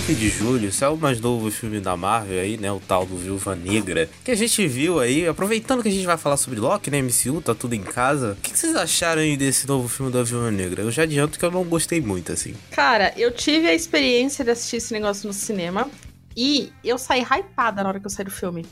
9 de julho saiu o mais novo filme da Marvel aí, né? O tal do Viúva Negra. Que a gente viu aí, aproveitando que a gente vai falar sobre Loki, né? MCU, tá tudo em casa. O que, que vocês acharam aí desse novo filme da Viúva Negra? Eu já adianto que eu não gostei muito, assim. Cara, eu tive a experiência de assistir esse negócio no cinema. E eu saí hypada na hora que eu saí do filme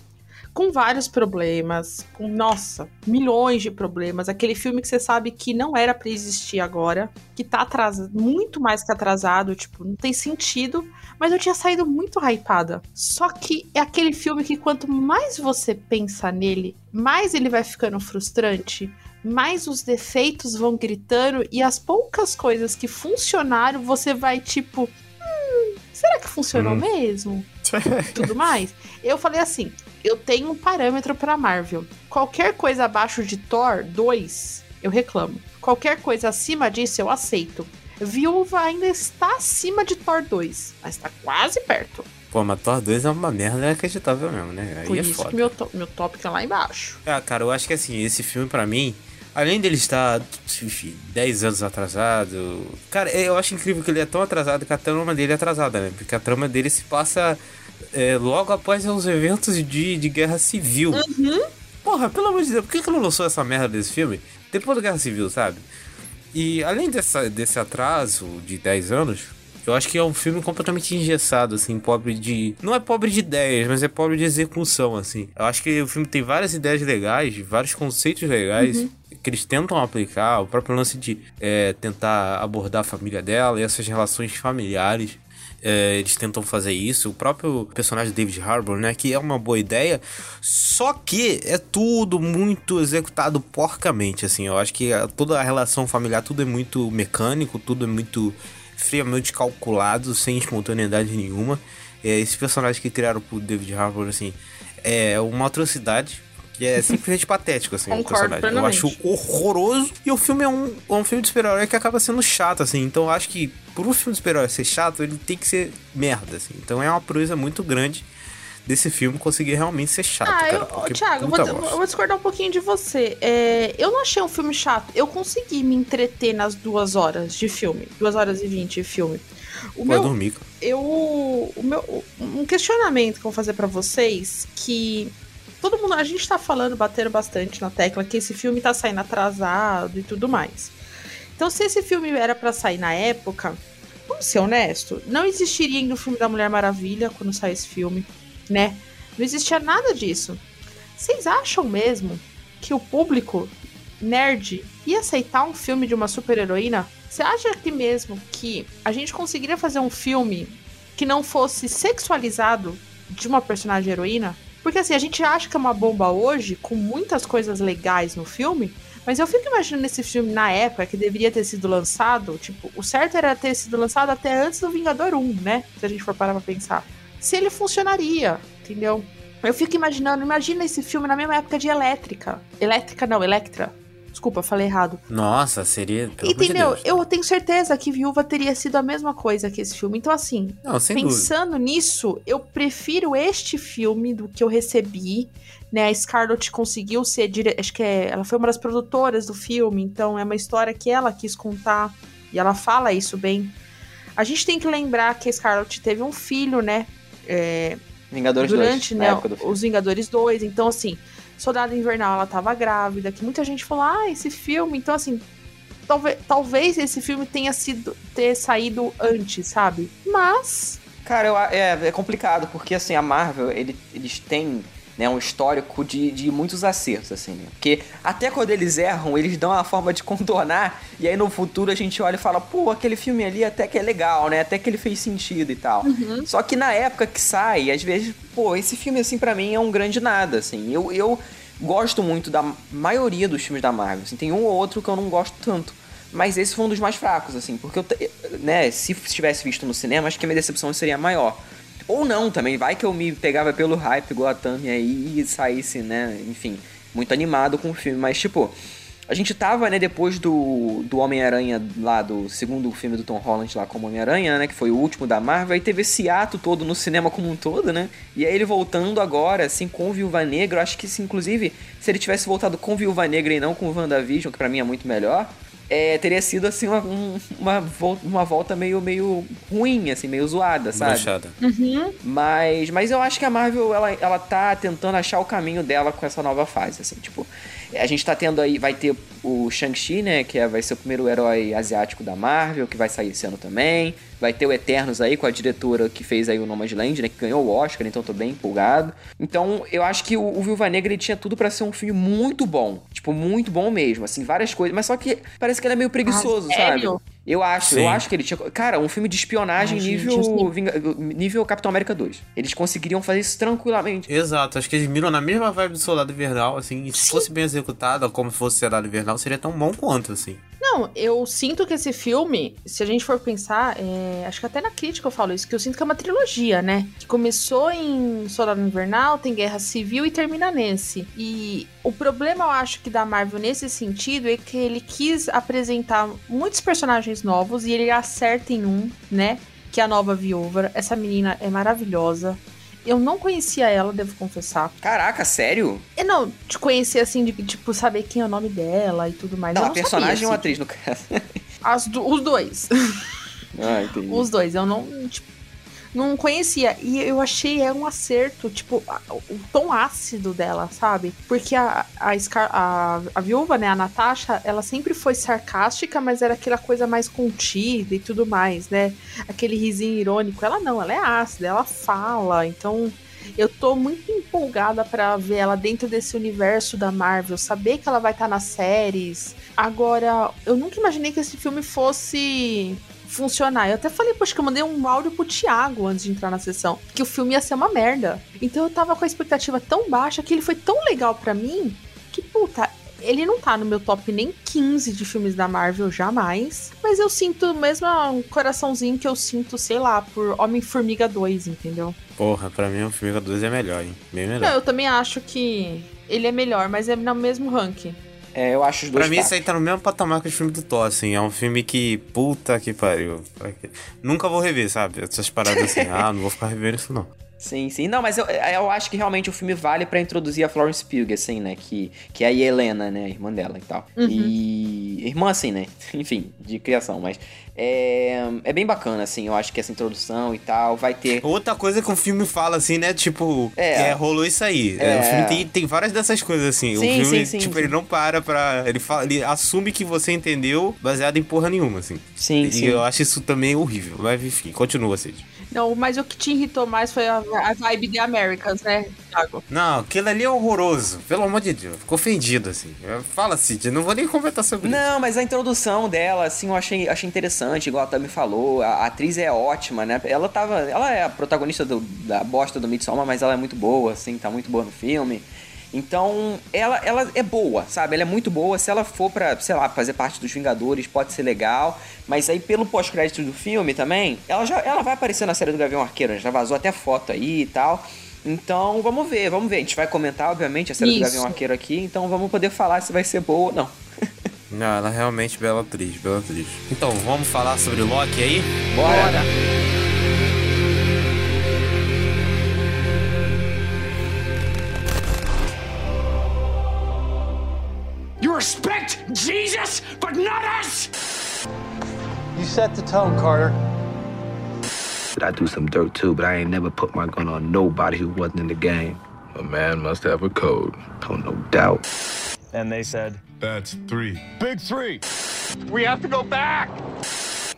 com vários problemas, com, nossa, milhões de problemas. Aquele filme que você sabe que não era para existir agora, que tá atrasado, muito mais que atrasado, tipo, não tem sentido, mas eu tinha saído muito hypada. Só que é aquele filme que quanto mais você pensa nele, mais ele vai ficando frustrante, mais os defeitos vão gritando e as poucas coisas que funcionaram, você vai tipo, hum, será que funcionou hum. mesmo? Tudo mais. Eu falei assim: eu tenho um parâmetro para Marvel. Qualquer coisa abaixo de Thor 2, eu reclamo. Qualquer coisa acima disso, eu aceito. Viúva ainda está acima de Thor 2, mas está quase perto. Pô, mas Thor 2 é uma merda inacreditável mesmo, né? Aí Por é isso foda. que meu, meu tópico é lá embaixo. Ah, cara, eu acho que assim, esse filme para mim, além dele estar, enfim, 10 anos atrasado. Cara, eu acho incrível que ele é tão atrasado que a trama dele é atrasada, né? Porque a trama dele se passa é, logo após os eventos de, de guerra civil. Uhum. Porra, pelo amor de Deus, por que, que não lançou essa merda desse filme? Depois da guerra civil, sabe? E além dessa, desse atraso de 10 anos, eu acho que é um filme completamente engessado, assim, pobre de. Não é pobre de ideias, mas é pobre de execução, assim. Eu acho que o filme tem várias ideias legais, vários conceitos legais. Uhum. Que eles tentam aplicar, o próprio lance de é, tentar abordar a família dela e essas relações familiares. É, eles tentam fazer isso. O próprio personagem David Harbour, né? Que é uma boa ideia. Só que é tudo muito executado porcamente, assim. Eu acho que toda a relação familiar, tudo é muito mecânico, tudo é muito friamente calculado, sem espontaneidade nenhuma. É, esse personagem que criaram pro David Harbour, assim, é uma atrocidade que é simplesmente patético, assim, Concordo o personagem. Plenamente. Eu acho horroroso. E o filme é um, é um filme de super-herói que acaba sendo chato, assim. Então eu acho que, por um filme de super-herói ser chato, ele tem que ser merda, assim. Então é uma proeza muito grande desse filme conseguir realmente ser chato, ah, cara. Eu, Thiago, eu vou, eu vou, discordar um pouquinho de você. É, eu não achei um filme chato. Eu consegui me entreter nas duas horas de filme. Duas horas e vinte de filme. O meu, dormir. Eu, o meu, um questionamento que eu vou fazer para vocês que todo mundo, a gente tá falando, batendo bastante na tecla que esse filme tá saindo atrasado e tudo mais. Então, se esse filme era para sair na época, vamos ser honesto, não existiria ainda o filme da Mulher Maravilha quando sai esse filme, né? Não existia nada disso. Vocês acham mesmo que o público nerd ia aceitar um filme de uma super-heroína? Você acha que mesmo que a gente conseguiria fazer um filme que não fosse sexualizado de uma personagem heroína? Porque assim, a gente acha que é uma bomba hoje, com muitas coisas legais no filme, mas eu fico imaginando esse filme na época que deveria ter sido lançado, tipo, o certo era ter sido lançado até antes do Vingador 1, né? Se a gente for parar pra pensar. Se ele funcionaria, entendeu? Eu fico imaginando, imagina esse filme na mesma época de Elétrica. Elétrica não, Electra. Desculpa, falei errado. Nossa, seria. Entendeu? De eu tenho certeza que Viúva teria sido a mesma coisa que esse filme. Então, assim, Não, pensando dúvida. nisso, eu prefiro este filme do que eu recebi. Né, a Scarlett conseguiu ser dire... acho que é... ela foi uma das produtoras do filme, então é uma história que ela quis contar e ela fala isso bem. A gente tem que lembrar que a Scarlett teve um filho, né? É... Vingadores durante 2, né, os Vingadores 2, então assim, Soldado Invernal ela tava grávida, que muita gente falou, ah, esse filme, então assim, talvez, talvez esse filme tenha sido ter saído antes, sabe? Mas. Cara, eu, é, é complicado, porque assim, a Marvel, ele, eles têm né, um histórico de, de muitos acertos, assim, né? Porque até quando eles erram, eles dão uma forma de contornar, e aí no futuro a gente olha e fala, pô, aquele filme ali até que é legal, né? Até que ele fez sentido e tal. Uhum. Só que na época que sai, às vezes, pô, esse filme, assim, para mim é um grande nada, assim. Eu, eu gosto muito da maioria dos filmes da Marvel, assim, tem um ou outro que eu não gosto tanto. Mas esse foi um dos mais fracos, assim, porque eu, né, se tivesse visto no cinema, acho que a minha decepção seria maior. Ou não também, vai que eu me pegava pelo hype, igual a Tami aí, e saísse, né, enfim, muito animado com o filme. Mas, tipo, a gente tava, né, depois do, do Homem-Aranha lá, do segundo filme do Tom Holland lá como Homem-Aranha, né, que foi o último da Marvel, aí teve esse ato todo no cinema como um todo, né, e aí ele voltando agora, assim, com Viúva Negra, eu acho que, se, inclusive, se ele tivesse voltado com Viúva Negra e não com WandaVision, que para mim é muito melhor, é, teria sido assim uma, um, uma, volta, uma volta meio, meio ruim, assim, meio zoada, sabe? Broxada. Uhum. Mas, mas eu acho que a Marvel, ela, ela tá tentando achar o caminho dela com essa nova fase, assim, tipo... A gente tá tendo aí, vai ter o Shang-Chi, né, que é, vai ser o primeiro herói asiático da Marvel, que vai sair esse ano também. Vai ter o Eternos aí, com a diretora que fez aí o Nomadland, né, que ganhou o Oscar, então tô bem empolgado. Então, eu acho que o, o Viúva Negra, ele tinha tudo para ser um filme muito bom. Tipo, muito bom mesmo, assim, várias coisas. Mas só que parece que ele é meio preguiçoso, Ah, sabe? sério? Eu acho, Sim. eu acho que ele tinha. Cara, um filme de espionagem Ai, gente, nível, sei. Vinga- nível Capitão América 2. Eles conseguiriam fazer isso tranquilamente. Exato, acho que eles miram na mesma vibe do Soldado Invernal, assim, e se fosse bem executado, como se fosse Soldado Invernal, seria tão bom quanto, assim. Não, eu sinto que esse filme, se a gente for pensar, é, acho que até na crítica eu falo isso, que eu sinto que é uma trilogia, né? Que começou em Soldado Invernal, tem Guerra Civil e termina nesse. E o problema, eu acho, que da Marvel nesse sentido é que ele quis apresentar muitos personagens novos e ele acerta em um, né? Que é a nova viúva. Essa menina é maravilhosa. Eu não conhecia ela, devo confessar. Caraca, sério? E não, te conhecer assim, de tipo, saber quem é o nome dela e tudo mais. Não, eu a não personagem sabia, ou a assim. atriz, no caso. As do- os dois. ah, entendi. Os dois. Eu não, tipo, não conhecia. E eu achei é um acerto, tipo, o tom ácido dela, sabe? Porque a, a, Scar- a, a viúva, né, a Natasha, ela sempre foi sarcástica, mas era aquela coisa mais contida e tudo mais, né? Aquele risinho irônico. Ela não, ela é ácida, ela fala. Então. Eu tô muito empolgada pra ver ela dentro desse universo da Marvel, saber que ela vai estar nas séries. Agora, eu nunca imaginei que esse filme fosse funcionar. Eu até falei, poxa, que eu mandei um áudio pro Thiago antes de entrar na sessão, que o filme ia ser uma merda. Então eu tava com a expectativa tão baixa que ele foi tão legal pra mim que, puta, ele não tá no meu top nem 15 de filmes da Marvel jamais. Mas eu sinto mesmo um coraçãozinho que eu sinto, sei lá, por Homem-Formiga 2, entendeu? Porra, pra mim o Formiga 2 é melhor, hein? Bem Não, melhor. eu também acho que ele é melhor, mas é no mesmo ranking. É, eu acho os dois Pra mim, fracos. isso aí tá no mesmo patamar que o filme do Thor, assim. É um filme que, puta que pariu. Nunca vou rever, sabe? Essas paradas assim. ah, não vou ficar revendo isso, não. Sim, sim. Não, mas eu, eu acho que realmente o filme vale pra introduzir a Florence Pugh, assim, né? Que, que é a Helena, né? A irmã dela e tal. E... Irmã, assim, né? Enfim, de criação, mas... É, é bem bacana, assim. Eu acho que essa introdução e tal vai ter... Outra coisa que o filme fala, assim, né? Tipo, É. é, rolou isso aí. É. É, o filme tem, tem várias dessas coisas, assim. o Sim, filme, sim, sim, tipo, ele não para pra. Ele, fala, ele assume que você entendeu baseado em porra nenhuma, assim. Sim, e sim. eu acho isso também horrível. Mas enfim, continua, Cid. Não, mas o que te irritou mais foi a, a vibe de Americans, né, Thiago? Não, aquilo ali é horroroso. Pelo amor de Deus. Fico ofendido, assim. Fala, Cid, eu não vou nem comentar sobre isso. Não, mas a introdução dela, assim, eu achei, achei interessante, igual a Tami falou. A, a atriz é ótima, né? Ela tava. Ela é a protagonista do- da bosta do Midsommar, mas ela é muito boa, assim, tá muito boa no filme. Então, ela, ela é boa, sabe? Ela é muito boa. Se ela for pra, sei lá, fazer parte dos Vingadores, pode ser legal. Mas aí, pelo pós-crédito do filme também, ela já ela vai aparecer na série do Gavião Arqueiro, né? já vazou até foto aí e tal. Então, vamos ver, vamos ver. A gente vai comentar, obviamente, a série do Isso. Gavião Arqueiro aqui, então vamos poder falar se vai ser boa ou não. Não, ela é realmente bela atriz, bela atriz. Então, vamos falar sobre Loki aí? Bora! You respect Jesus, but not us! You set the tone, Carter. I do some dirt too, but I ain't never put my gun on nobody who wasn't in the game. A man must have a code. Oh, no doubt. And they said, That's three. Big three. We have to go back!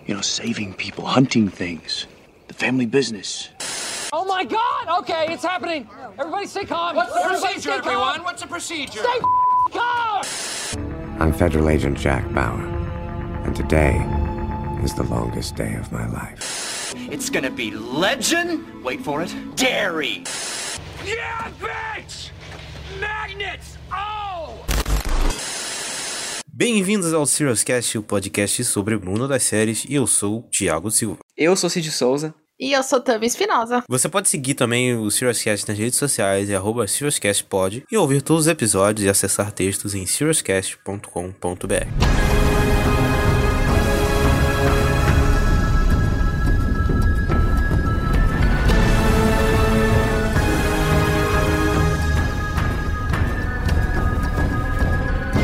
You know, saving people, hunting things, the family business. Oh my god! Okay, it's happening. Everybody stay calm. What's the Procedure, everyone! What's the procedure? Stay calm! I'm Federal Agent Jack Bauer, and today is the longest day of my life. It's gonna be legend, wait for it, dairy! Yeah, bitch! Magnets! Oh! Bem-vindos ao Serious Cast, o podcast sobre o mundo das séries, e eu sou o Thiago Silva. Eu sou Cid Souza. E eu sou Tami Espinosa. Você pode seguir também o Serious Cast nas redes sociais, é arroba e ouvir todos os episódios e acessar textos em seriouscast.com.br.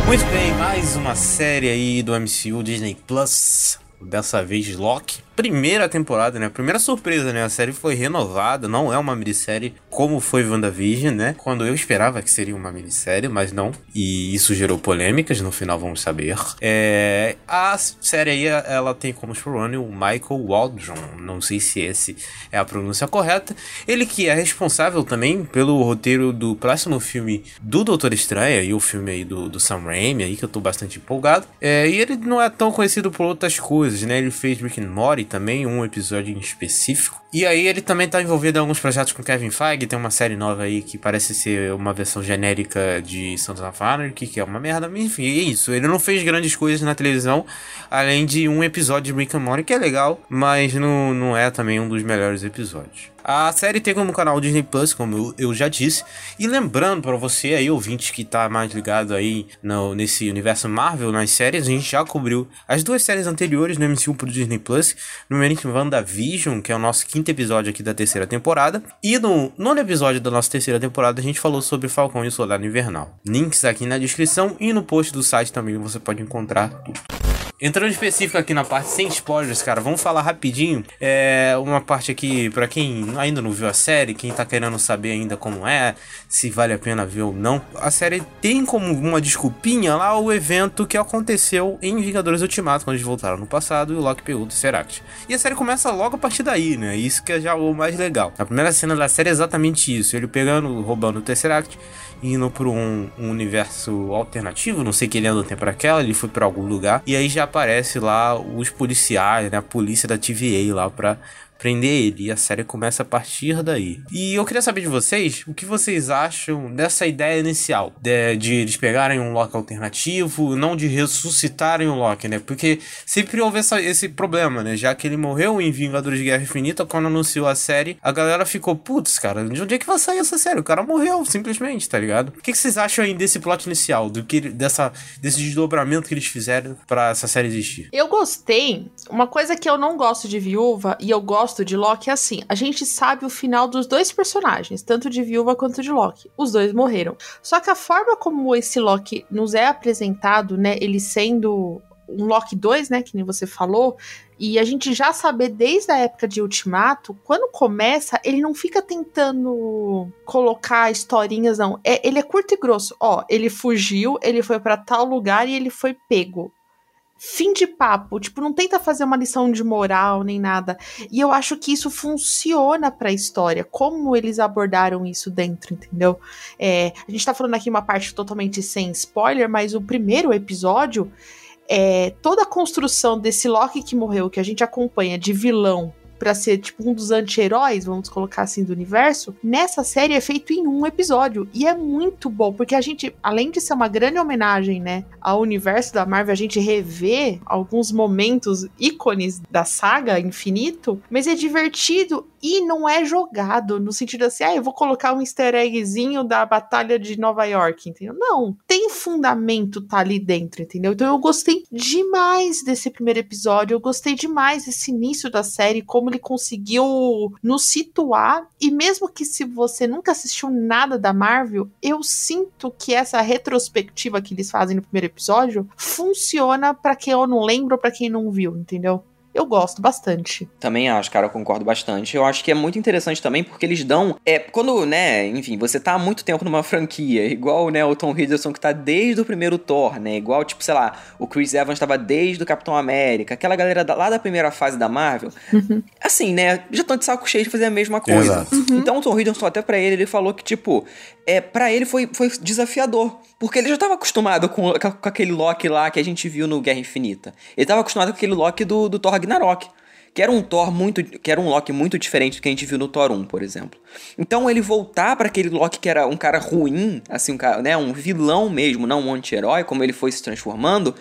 Muito bem, mais uma série aí do MCU Disney Plus. Dessa vez Loki primeira temporada, né? Primeira surpresa, né? A série foi renovada, não é uma minissérie como foi WandaVision, né? Quando eu esperava que seria uma minissérie, mas não. E isso gerou polêmicas, no final vamos saber. É... A série aí, ela tem como showrunner o Michael Waldron, não sei se esse é a pronúncia correta. Ele que é responsável também pelo roteiro do próximo filme do Doutor Estranho, e o filme aí do, do Sam Raimi, aí que eu tô bastante empolgado. É... E ele não é tão conhecido por outras coisas, né? Ele fez Rick and Morty também, um episódio em específico. E aí ele também tá envolvido em alguns projetos com Kevin Feige, tem uma série nova aí que parece ser uma versão genérica de Sons of Anarchy, que é uma merda, enfim, é isso. Ele não fez grandes coisas na televisão, além de um episódio de Rick and Morty que é legal, mas não, não é também um dos melhores episódios. A série tem como canal Disney Plus, como eu, já disse. E lembrando para você aí, ouvinte que tá mais ligado aí no, nesse universo Marvel, nas séries, a gente já cobriu as duas séries anteriores no MCU pro Disney Plus. Numeramente WandaVision, que é o nosso quinto episódio aqui da terceira temporada. E no nono episódio da nossa terceira temporada, a gente falou sobre Falcão e o Soldado Invernal. Links aqui na descrição e no post do site também você pode encontrar tudo. Entrando específico aqui na parte sem spoilers, cara, vamos falar rapidinho. É uma parte aqui para quem ainda não viu a série, quem tá querendo saber ainda como é, se vale a pena ver ou não. A série tem como uma desculpinha lá o evento que aconteceu em Vingadores Ultimato, quando eles voltaram no passado e o Loki pegou o Tesseract. E a série começa logo a partir daí, né? Isso que é já o mais legal. A primeira cena da série é exatamente isso, ele pegando, roubando o Tesseract indo para um, um, universo alternativo, não sei que ele anda tempo para aquela, ele foi para algum lugar e aí já aparece lá os policiais, né, a polícia da TVA lá para prender ele. E a série começa a partir daí. E eu queria saber de vocês o que vocês acham dessa ideia inicial de, de eles pegarem um Loki alternativo, não de ressuscitarem o Loki, né? Porque sempre houve essa, esse problema, né? Já que ele morreu em Vingadores de Guerra Infinita, quando anunciou a série, a galera ficou, putz, cara, de onde é que vai sair essa série? O cara morreu, simplesmente, tá ligado? O que, que vocês acham aí desse plot inicial, do que dessa, desse desdobramento que eles fizeram para essa série existir? Eu gostei. Uma coisa que eu não gosto de Viúva, e eu gosto gosto de Loki é assim: a gente sabe o final dos dois personagens, tanto de Viúva quanto de Loki. Os dois morreram. Só que a forma como esse Loki nos é apresentado, né? Ele sendo um Loki 2, né? Que nem você falou. E a gente já saber desde a época de Ultimato, quando começa, ele não fica tentando colocar historinhas, não. É, ele é curto e grosso. Ó, ele fugiu, ele foi para tal lugar e ele foi pego fim de papo, tipo, não tenta fazer uma lição de moral nem nada. E eu acho que isso funciona pra história, como eles abordaram isso dentro, entendeu? É, a gente tá falando aqui uma parte totalmente sem spoiler, mas o primeiro episódio, é, toda a construção desse Loki que morreu, que a gente acompanha de vilão para ser tipo um dos anti-heróis, vamos colocar assim, do universo, nessa série é feito em um episódio. E é muito bom, porque a gente, além de ser uma grande homenagem, né, ao universo da Marvel, a gente revê alguns momentos ícones da saga infinito, mas é divertido e não é jogado no sentido assim, ah, eu vou colocar um easter eggzinho da Batalha de Nova York, entendeu? Não, tem fundamento tá ali dentro, entendeu? Então eu gostei demais desse primeiro episódio, eu gostei demais desse início da série, como ele conseguiu nos situar, e mesmo que se você nunca assistiu nada da Marvel, eu sinto que essa retrospectiva que eles fazem no primeiro episódio funciona para quem eu não lembro, para quem não viu, entendeu? Eu gosto bastante. Também acho, cara, eu concordo bastante. Eu acho que é muito interessante também porque eles dão. É, quando, né, enfim, você tá há muito tempo numa franquia, igual, né, o Tom Hiddleston que tá desde o primeiro Thor, né? Igual, tipo, sei lá, o Chris Evans tava desde o Capitão América, aquela galera da, lá da primeira fase da Marvel. Uhum. Assim, né, já estão de saco cheio de fazer a mesma coisa. Uhum. Então o Tom Hiddleston, até pra ele, ele falou que, tipo, é, para ele foi, foi desafiador. Porque ele já estava acostumado com, com, aquele Loki lá que a gente viu no Guerra Infinita. Ele estava acostumado com aquele Loki do, do Thor Ragnarok. Que era um Thor muito. que era um Loki muito diferente do que a gente viu no Thor 1, por exemplo. Então ele voltar para aquele Loki que era um cara ruim, assim, um, cara, né, um vilão mesmo, não um anti-herói, como ele foi se transformando,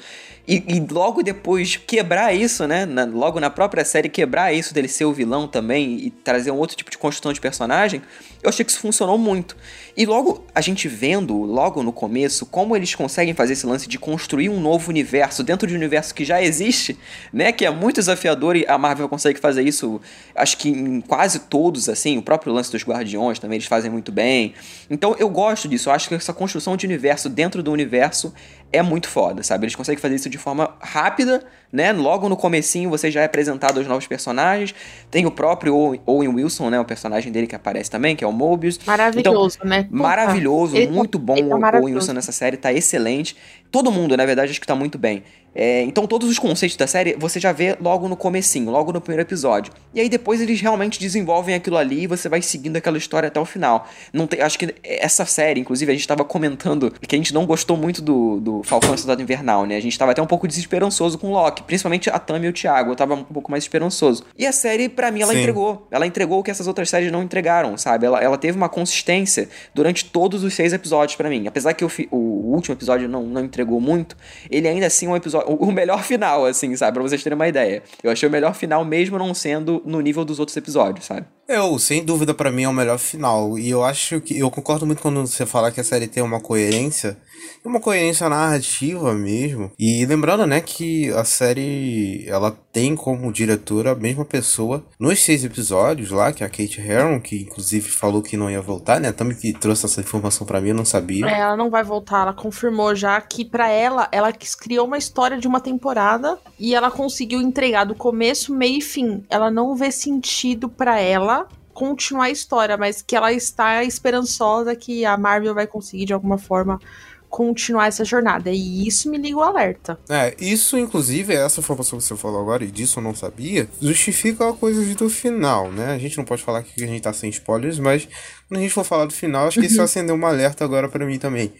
e, e, logo depois quebrar isso, né? Na, logo na própria série, quebrar isso dele ser o vilão também e trazer um outro tipo de construção de personagem, eu achei que isso funcionou muito. E logo a gente vendo, logo no começo, como eles conseguem fazer esse lance de construir um novo universo dentro de um universo que já existe, né? Que é muito desafiador e a Marvel consegue fazer isso, acho que em quase todos, assim. O próprio lance dos Guardiões também eles fazem muito bem. Então eu gosto disso, eu acho que essa construção de universo dentro do universo é muito foda, sabe? Eles conseguem fazer isso de forma rápida, né? Logo no comecinho você já é apresentado aos novos personagens. Tem o próprio Owen- Wilson, né? O personagem dele que aparece também, que é o Mobius. Maravilhoso, né? Puta, Maravilhoso, tá- muito bom. tá o Owen. Wilson nessa série tá excelente. Todo mundo, na verdade, acho que tá muito bem. É, então todos os conceitos da série você já vê logo no comecinho, logo no primeiro episódio. E aí depois eles realmente desenvolvem aquilo ali e você vai seguindo aquela história até o final. Não tem, acho que essa série, inclusive, a gente tava comentando que a gente não gostou muito do, do Falcão e Soldado Invernal, né? A gente tava até um pouco desesperançoso com o Loki, principalmente a Tammy e o Thiago, eu tava um pouco mais esperançoso. E a série, pra mim, ela Sim. entregou. Ela entregou o que essas outras séries não entregaram, sabe? Ela, ela teve uma consistência durante todos os seis episódios pra mim. Apesar que o, o último episódio não, não entregou muito, ele ainda assim é um episódio. O, o melhor final, assim, sabe? Pra vocês terem uma ideia. Eu achei o melhor final, mesmo não sendo no nível dos outros episódios, sabe? Eu, sem dúvida, pra mim é o melhor final. E eu acho que. Eu concordo muito quando você fala que a série tem uma coerência. Uma coerência narrativa mesmo. E lembrando, né, que a série. Ela tem como diretora a mesma pessoa nos seis episódios lá, que é a Kate Herron, que inclusive falou que não ia voltar, né? Também que trouxe essa informação pra mim, eu não sabia. É, ela não vai voltar, ela confirmou já que pra ela, ela criou uma história de uma temporada e ela conseguiu entregar do começo, meio e fim. Ela não vê sentido pra ela continuar a história, mas que ela está esperançosa que a Marvel vai conseguir de alguma forma continuar essa jornada. E isso me liga o alerta. É, isso, inclusive, essa informação que você falou agora, e disso eu não sabia, justifica a coisa do final, né? A gente não pode falar que a gente tá sem spoilers, mas quando a gente for falar do final, acho que isso acendeu um alerta agora pra mim também.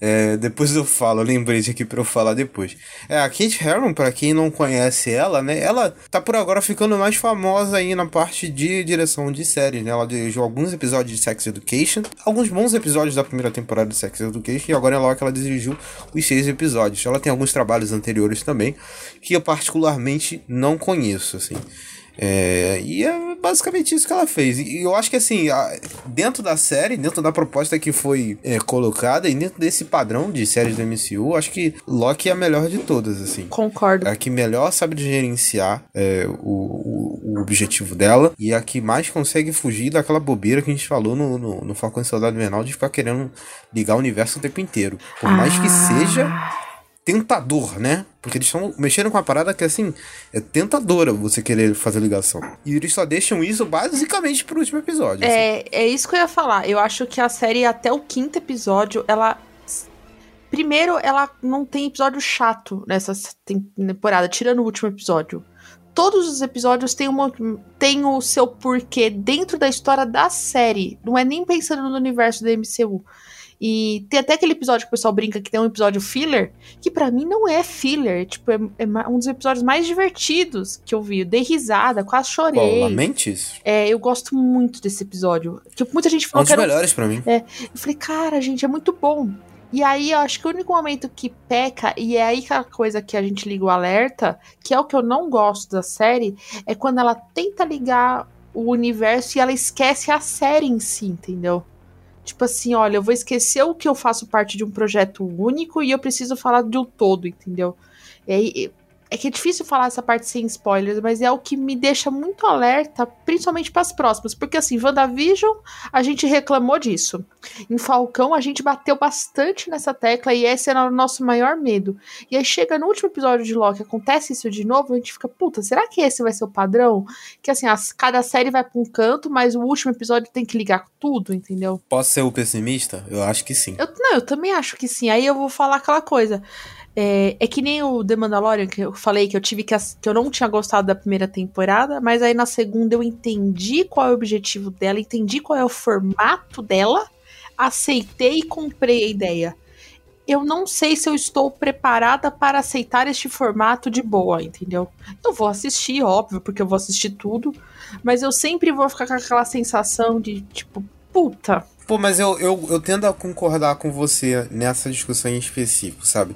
É, depois eu falo, eu lembrei de aqui pra eu falar depois. É, a Kate Herron, pra quem não conhece ela, né? Ela tá por agora ficando mais famosa aí na parte de direção de séries, né? Ela dirigiu alguns episódios de Sex Education, alguns bons episódios da primeira temporada de Sex Education, e agora é logo que ela dirigiu os seis episódios. Ela tem alguns trabalhos anteriores também, que eu particularmente não conheço, assim. É, e é basicamente isso que ela fez. E eu acho que assim, a- dentro da série, dentro da proposta que foi é, colocada e dentro desse padrão de séries do MCU, acho que Loki é a melhor de todas, assim. Concordo. É a que melhor sabe gerenciar é, o, o, o objetivo dela e é a que mais consegue fugir daquela bobeira que a gente falou no, no, no Falcão e Soldado Invernal de ficar querendo ligar o universo o tempo inteiro. Por mais que seja tentador, né? Porque eles estão mexendo com uma parada que, assim, é tentadora você querer fazer ligação. E eles só deixam isso basicamente pro último episódio. assim. É, é isso que eu ia falar. Eu acho que a série, até o quinto episódio, ela. Primeiro, ela não tem episódio chato nessa temporada, tirando o último episódio. Todos os episódios têm, uma, têm o seu porquê dentro da história da série. Não é nem pensando no universo da MCU. E tem até aquele episódio que o pessoal brinca que tem um episódio filler, que pra mim não é filler. Tipo, é, é um dos episódios mais divertidos que eu vi. Eu dei risada, quase chorei. Qual, Lamentes? É, eu gosto muito desse episódio. Que muita gente É um falou dos que era. melhores pra mim. É, eu falei, cara, gente, é muito bom. E aí, eu acho que o único momento que peca, e é aí que a coisa que a gente liga o alerta, que é o que eu não gosto da série, é quando ela tenta ligar o universo e ela esquece a série em si, entendeu? Tipo assim, olha, eu vou esquecer o que eu faço parte de um projeto único e eu preciso falar de um todo, entendeu? E aí, é que é difícil falar essa parte sem spoilers, mas é o que me deixa muito alerta, principalmente para as próximas. Porque assim, WandaVision, a gente reclamou disso. Em Falcão, a gente bateu bastante nessa tecla e esse era o nosso maior medo. E aí chega no último episódio de Loki, acontece isso de novo, a gente fica, puta, será que esse vai ser o padrão? Que assim, as- cada série vai pra um canto, mas o último episódio tem que ligar tudo, entendeu? Posso ser o pessimista? Eu acho que sim. Eu, não, eu também acho que sim. Aí eu vou falar aquela coisa. É, é que nem o The Mandalorian, que eu falei que eu tive que, que eu não tinha gostado da primeira temporada, mas aí na segunda eu entendi qual é o objetivo dela, entendi qual é o formato dela, aceitei e comprei a ideia. Eu não sei se eu estou preparada para aceitar este formato de boa, entendeu? Eu vou assistir, óbvio, porque eu vou assistir tudo, mas eu sempre vou ficar com aquela sensação de tipo, puta, Pô, mas eu, eu, eu tendo a concordar com você nessa discussão em específico, sabe?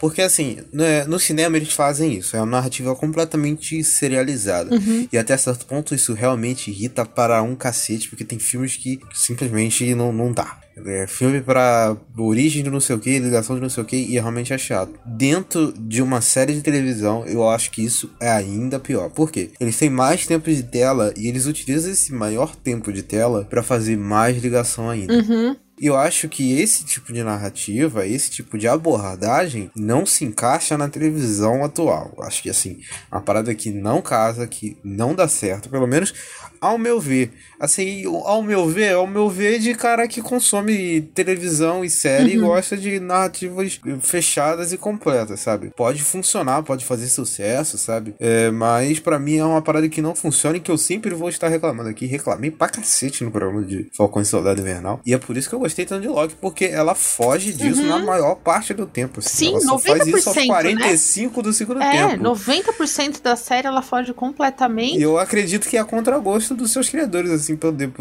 Porque, assim, né, no cinema eles fazem isso. É uma narrativa completamente serializada. Uhum. E até certo ponto isso realmente irrita para um cacete, porque tem filmes que simplesmente não, não dá. É filme pra origem de não sei o que, ligação de não sei o que, e é realmente é chato. Dentro de uma série de televisão, eu acho que isso é ainda pior. Por quê? Eles têm mais tempo de tela e eles utilizam esse maior tempo de tela pra fazer mais ligação ainda. Uhum. Eu acho que esse tipo de narrativa, esse tipo de abordagem, não se encaixa na televisão atual. Acho que assim, uma parada que não casa, que não dá certo, pelo menos ao meu ver. Assim, ao meu ver, ao meu ver de cara que consome televisão e série Uhum. e gosta de narrativas fechadas e completas, sabe? Pode funcionar, pode fazer sucesso, sabe? É, mas pra mim é uma parada que não funciona e que eu sempre vou estar reclamando aqui. Reclamei pra cacete no programa de Falcão e Soldado Invernal. E é por isso que eu gostei tanto de Loki, porque ela foge disso Uhum. na maior parte do tempo. Assim. Sim, ela só faz isso aos 90%, 45 do segundo É, tempo. 90% da série ela foge completamente. E eu acredito que é a contragosto dos seus criadores, assim,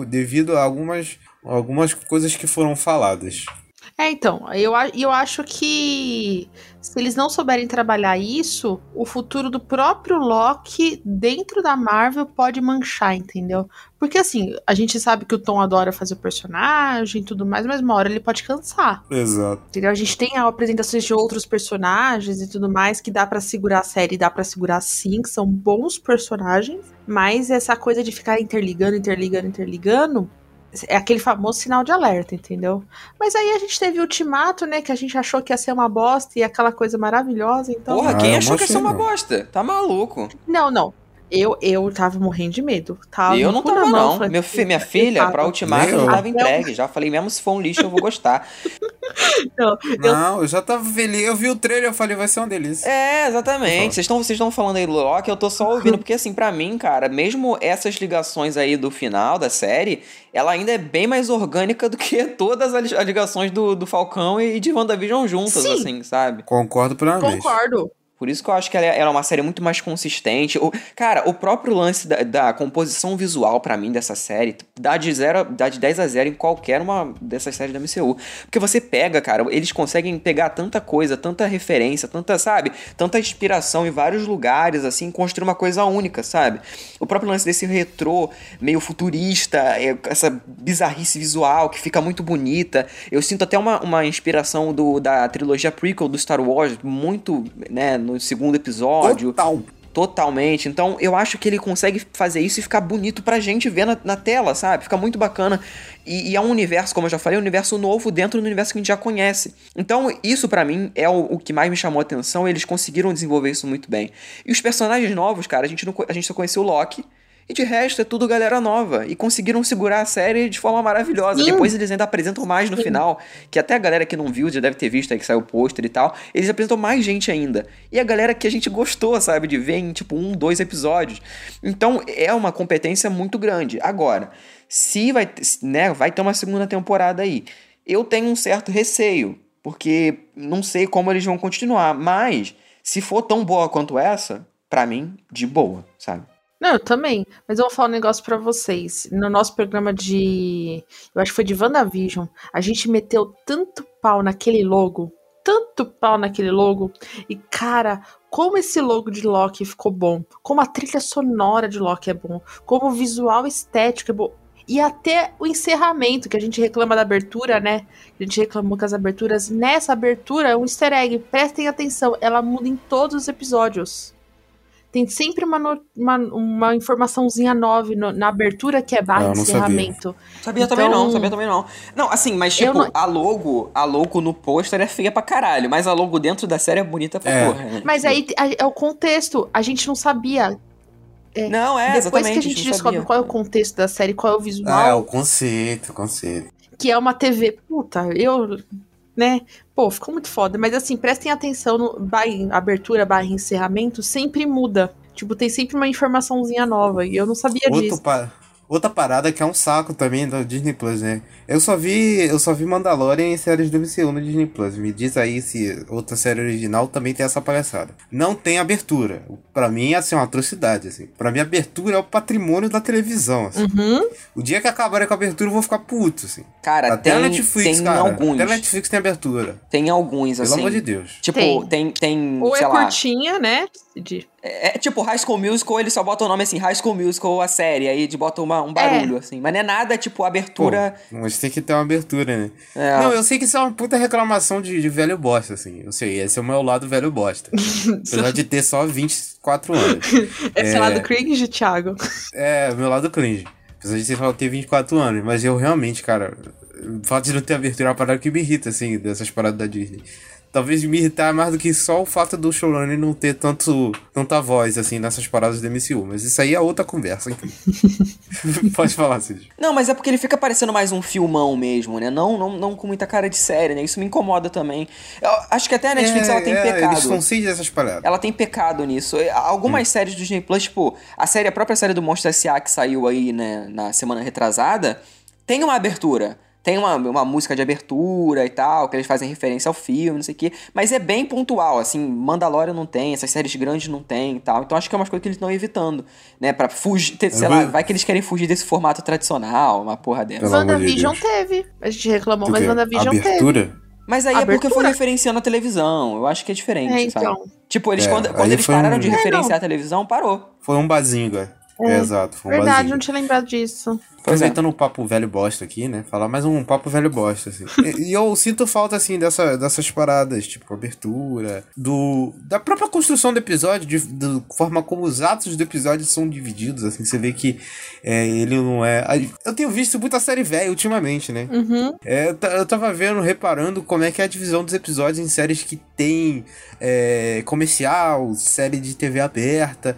devido a algumas, algumas coisas que foram faladas. É, então, eu, eu acho que se eles não souberem trabalhar isso, o futuro do próprio Loki dentro da Marvel pode manchar, entendeu? Porque assim, a gente sabe que o Tom adora fazer o personagem e tudo mais, mas uma hora ele pode cansar. Exato. Entendeu? A gente tem apresentações de outros personagens e tudo mais que dá pra segurar a série, dá pra segurar sim, que são bons personagens, mas essa coisa de ficar interligando, interligando, interligando é aquele famoso sinal de alerta, entendeu? Mas aí a gente teve o Ultimato, né, que a gente achou que ia ser uma bosta e aquela coisa maravilhosa, então Porra, Ah, quem eu achou que ia ser uma bosta? Tá maluco. não, não. Eu, eu tava morrendo de medo. Tava eu não tava, mão, não. falei, Meu fi- minha "Puta, filha, tava." pra Ultimato, Nem eu eu. tava entregue. Já falei, mesmo se for um lixo, eu vou gostar. Eu- Não, eu já tava feliz. Eu vi o trailer, eu falei, vai ser uma delícia. É, exatamente. Vocês estão vocês estão falando aí do Loki, eu tô só ouvindo, porque assim, pra mim, cara, mesmo essas ligações aí do final da série, ela ainda é bem mais orgânica do que todas as as ligações do, do Falcão e de WandaVision juntas, Sim. assim, sabe? Concordo plenamente. concordo. Por isso que eu acho que ela é, ela é uma série muito mais consistente. O, cara, o próprio lance da, da composição visual pra mim dessa série dá de, zero, dá de 10 a 0 em qualquer uma dessas séries da MCU. Porque você pega, cara, eles conseguem pegar tanta coisa, tanta referência, tanta, sabe? Tanta inspiração em vários lugares, assim, construir uma coisa única, sabe? O próprio lance desse retrô meio futurista, é, essa bizarrice visual que fica muito bonita. Eu sinto até uma, uma inspiração do, da trilogia prequel do Star Wars, muito, né, no segundo episódio. Total. Totalmente. Então, eu acho que ele consegue fazer isso e ficar bonito pra gente ver na, na tela, sabe? Fica muito bacana. E, e é um universo, como eu já falei, um universo novo dentro do universo que a gente já conhece. Então, isso pra mim é o, o que mais me chamou a atenção. Eles conseguiram desenvolver isso muito bem. E os personagens novos, cara, a gente, não, a gente só conheceu o Loki. E de resto é tudo galera nova. E conseguiram segurar a série de forma maravilhosa. Sim. Depois eles ainda apresentam mais no final. Que até a galera que não viu já deve ter visto aí que saiu o pôster e tal. Eles apresentam mais gente ainda. E a galera que a gente gostou, sabe? De ver em tipo um, dois episódios. Então é uma competência muito grande. Agora, se vai, né, vai ter uma segunda temporada aí. Eu tenho um certo receio. Porque não sei como eles vão continuar. Mas, se for tão boa quanto essa, pra mim, de boa, sabe? Não, eu também. Mas eu vou falar um negócio pra vocês. No nosso programa de. Eu acho que foi de WandaVision. A gente meteu tanto pau naquele logo. Tanto pau naquele logo. E, cara, como esse logo de Loki ficou bom. Como a trilha sonora de Loki é bom. Como o visual estético é bom. E até o encerramento, que a gente reclama da abertura, né? A gente reclamou com as aberturas. Nessa abertura, é um easter egg. Prestem atenção. Ela muda em todos os episódios. Tem sempre uma, no- uma, uma informaçãozinha nova no- na abertura que é barra Ah, eu não encerramento. Sabia Então- também não, sabia também não. Não, assim, mas tipo, não- a logo, a logo no pôster é feia pra caralho, mas a logo dentro da série é bonita pra É. porra. né? Mas aí a- é o contexto. A gente não sabia. Não, é, Depois exatamente. que a gente descobre sabia. qual é o contexto da série, qual é o Ah, é visual, o conceito, o conceito. que é uma TV. Puta, eu. Né? Pô, ficou muito foda. Mas assim, prestem atenção no barra, abertura, barra encerramento, sempre muda. Tipo, tem sempre uma informaçãozinha nova. E eu não sabia Outro disso. pa- Outra parada que é um saco também da Disney Plus, né? Eu só vi, eu só vi Mandalorian em séries do MCU no Disney Plus. Me diz aí se outra série original também tem essa palhaçada. Não tem abertura. Pra mim, assim, é uma atrocidade, assim. Pra mim, abertura é o patrimônio da televisão, assim. Uhum. O dia que acabarem com a abertura, eu vou ficar puto, assim. Cara, Até tem, Netflix, tem cara. alguns. Até Netflix tem abertura. Tem alguns, Pelo assim. amor de Deus. Tipo, Tem. tem, tem, Ou sei é lá. curtinha, né? De... É, é tipo High School Musical, ele só bota o nome assim, High School Musical, a série, aí de bota uma, um barulho, assim. Mas não é nada, tipo, Pô, abertura. mas tem que ter uma abertura, né? É. Não, eu sei que isso é uma puta reclamação de, de velho bosta, assim. Eu sei, esse é o meu lado velho bosta. Apesar de ter só 24 anos. Esse É. lado cringe, Thiago. É, meu lado cringe. Apesar de só ter 24 anos. Mas eu realmente, cara, O fato de não ter abertura é uma parada que me irrita, assim, dessas paradas da Disney. Talvez me irritar mais do que só o fato do showrunner não ter tanto, tanta voz, assim, nessas paradas do MCU. Mas isso aí é outra conversa, enfim. Pode falar, Cid. Não, mas é porque ele fica parecendo mais um filmão mesmo, né? Não, não, não com muita cara de série, né? Isso me incomoda também. Eu acho que até a Netflix É, ela tem é, pecado. Eles estão sem dessas paradas. Ela tem pecado nisso. Algumas séries do Disney Plus, tipo, a série, a própria série do Monstro S.A. que saiu aí, né, na semana retrasada, tem uma abertura. Tem uma, uma música de abertura e tal, que eles fazem referência ao filme, não sei o quê. Mas é bem pontual, assim, Mandalorian não tem, essas séries grandes não tem e tal. Então acho que é umas coisas que eles estão evitando, né? Pra fugir, ter- sei lá, vai que eles querem fugir desse formato tradicional, uma porra dessa. De WandaVision Deus. teve. A gente reclamou, Do mas? WandaVision teve. Abertura? Mas aí é porque foi Abertura. referenciando a televisão. Eu acho que é diferente, É, sabe? então. Tipo, eles É, quando, quando eles pararam um- de É, referenciar não. a televisão, parou. Foi um bazinga. É, exato, foi um Verdade, não tinha lembrado disso. Pois é. Aproveitando o papo velho bosta aqui, né? Falar mais um papo velho bosta, assim. e, e eu sinto falta, assim, dessa, dessas paradas, tipo, abertura, do. Da própria construção do episódio, de, da forma como os atos do episódio são divididos, assim. Você vê que é, ele não é. Eu tenho visto muita série velha ultimamente, né? Uhum. É, eu eu tava vendo, reparando como é que é a divisão dos episódios em séries que tem é, comercial, série de TV aberta.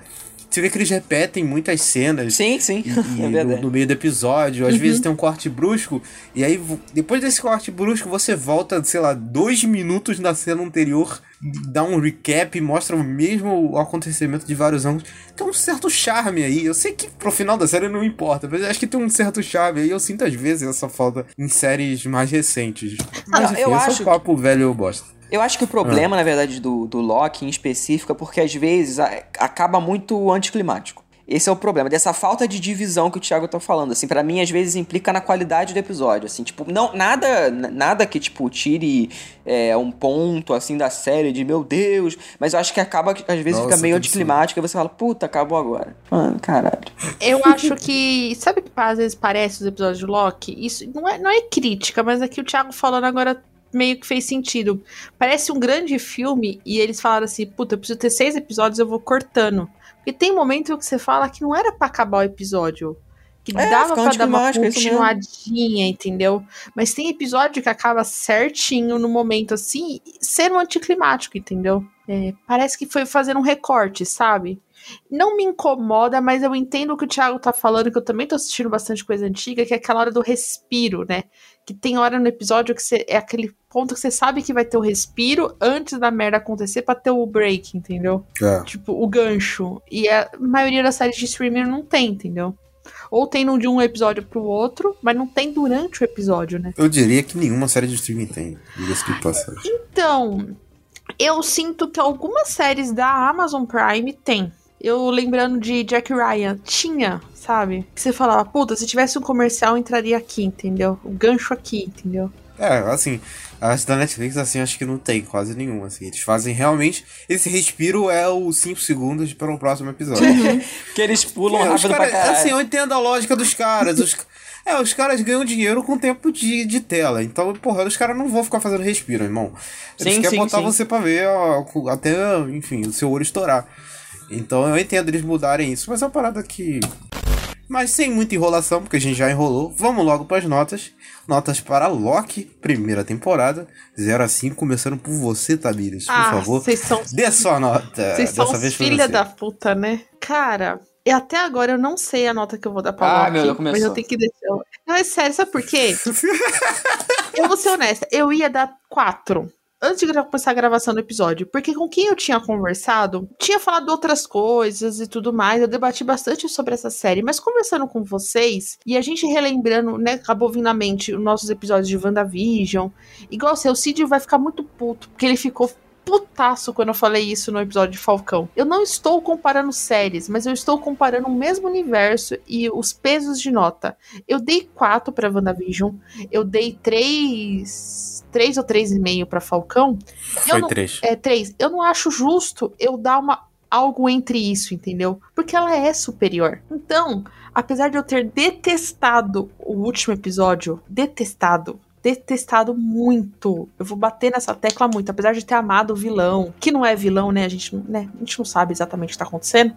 Você vê que eles repetem muitas cenas. Sim, sim. E, é no, no meio do episódio, às vezes tem um corte brusco, e aí depois desse corte brusco você volta, sei lá, dois minutos na cena anterior, dá um recap, mostra o mesmo acontecimento de vários anos. Tem um certo charme aí. Eu sei que pro final da série não importa, mas acho que tem um certo charme aí. Eu sinto às vezes essa falta em séries mais recentes. Mas não, enfim, eu é acho o papo velho eu bosta. Eu acho que o problema, na verdade, do, do Loki em específico é porque às vezes a- acaba muito anticlimático. Esse é o problema, dessa falta de divisão que o Thiago tá falando, assim, para mim às vezes implica na qualidade do episódio, assim, tipo, não, nada, nada que, tipo, tire é, um ponto, assim, da série de, meu Deus, mas eu acho que acaba, que às vezes Nossa, fica meio que anticlimático e você fala, puta, acabou agora. Mano, caralho. Eu acho que. Sabe o que às vezes parece os episódios de Loki? Isso não é, não é crítica, mas aqui o Thiago falando agora meio que fez sentido. Parece um grande filme e eles falaram assim: puta, eu preciso ter seis episódios, eu vou cortando. Porque tem momento que você fala que não era pra acabar o episódio. Que É, dava pra dar uma é mesmo. continuadinha, entendeu? Mas tem episódio que acaba certinho no momento assim, sendo anticlimático, entendeu? É, parece que foi fazer um recorte, sabe? Não me incomoda, mas eu entendo o que o Thiago tá falando, que eu também tô assistindo bastante coisa antiga, que é aquela hora do respiro, né? Que tem hora no episódio que você, é aquele ponto que você sabe que vai ter o respiro antes da merda acontecer pra ter o break, entendeu? É. Tipo, o gancho. E a maioria das séries de streaming não tem, entendeu? Ou tem de um episódio pro outro, mas não tem durante o episódio, né? Eu diria que nenhuma série de streaming tem. Diga-se de passagem. Então, eu sinto que algumas séries da Amazon Prime tem. Eu lembrando de Jack Ryan, tinha, sabe? Que você falava, puta, se tivesse um comercial, entraria aqui, entendeu? O gancho aqui, entendeu? É, assim, as da Netflix, assim, acho que não tem quase nenhum, assim. Eles fazem realmente. Esse respiro é os 5 segundos para o próximo episódio. Que eles pulam É, os rápido cara- pra caralho. Assim, eu entendo a lógica dos caras. Os, é, os caras ganham dinheiro com tempo de, de tela. Então, porra, os caras não vão ficar fazendo respiro, irmão. Eles Sim, querem sim, botar sim. você pra ver ó, até, enfim, o seu olho estourar. Então eu entendo eles mudarem isso, mas é uma parada que. Mas sem muita enrolação, porque a gente já enrolou. Vamos logo para as notas. Notas para Loki, primeira temporada. 0 a 5, começando por você, Tamires, por ah, favor. vocês são, Dê sua nota. vocês são vez filha você. da puta, né? Cara, e até agora eu não sei a nota que eu vou dar pra Ah, Loki, meu Deus, mas começou. eu tenho que deixar. Não, é sério, sabe por quê? eu vou ser honesta, eu ia dar quatro. Antes de começar a gravação do episódio, porque com quem eu tinha conversado, tinha falado outras coisas e tudo mais, eu debati bastante sobre essa série, mas conversando com vocês, e a gente relembrando, né, acabou vindo à mente os nossos episódios de WandaVision, igual você, o Cid vai ficar muito puto, porque ele ficou putaço quando eu falei isso no episódio de Falcão. Eu não estou comparando séries, mas eu estou comparando o mesmo universo e os pesos de nota. Eu dei 4 pra WandaVision, eu dei 3, 3 ou 3,5 pra Falcão. Eu Foi não- 3. É 3. Eu não acho justo eu dar uma algo entre isso, entendeu? Porque ela é superior. Então, apesar de eu ter detestado o último episódio, detestado, detestado muito. Eu vou bater nessa tecla muito, apesar de ter amado o vilão, que não é vilão, né? A gente, né? A gente não sabe exatamente o que tá acontecendo.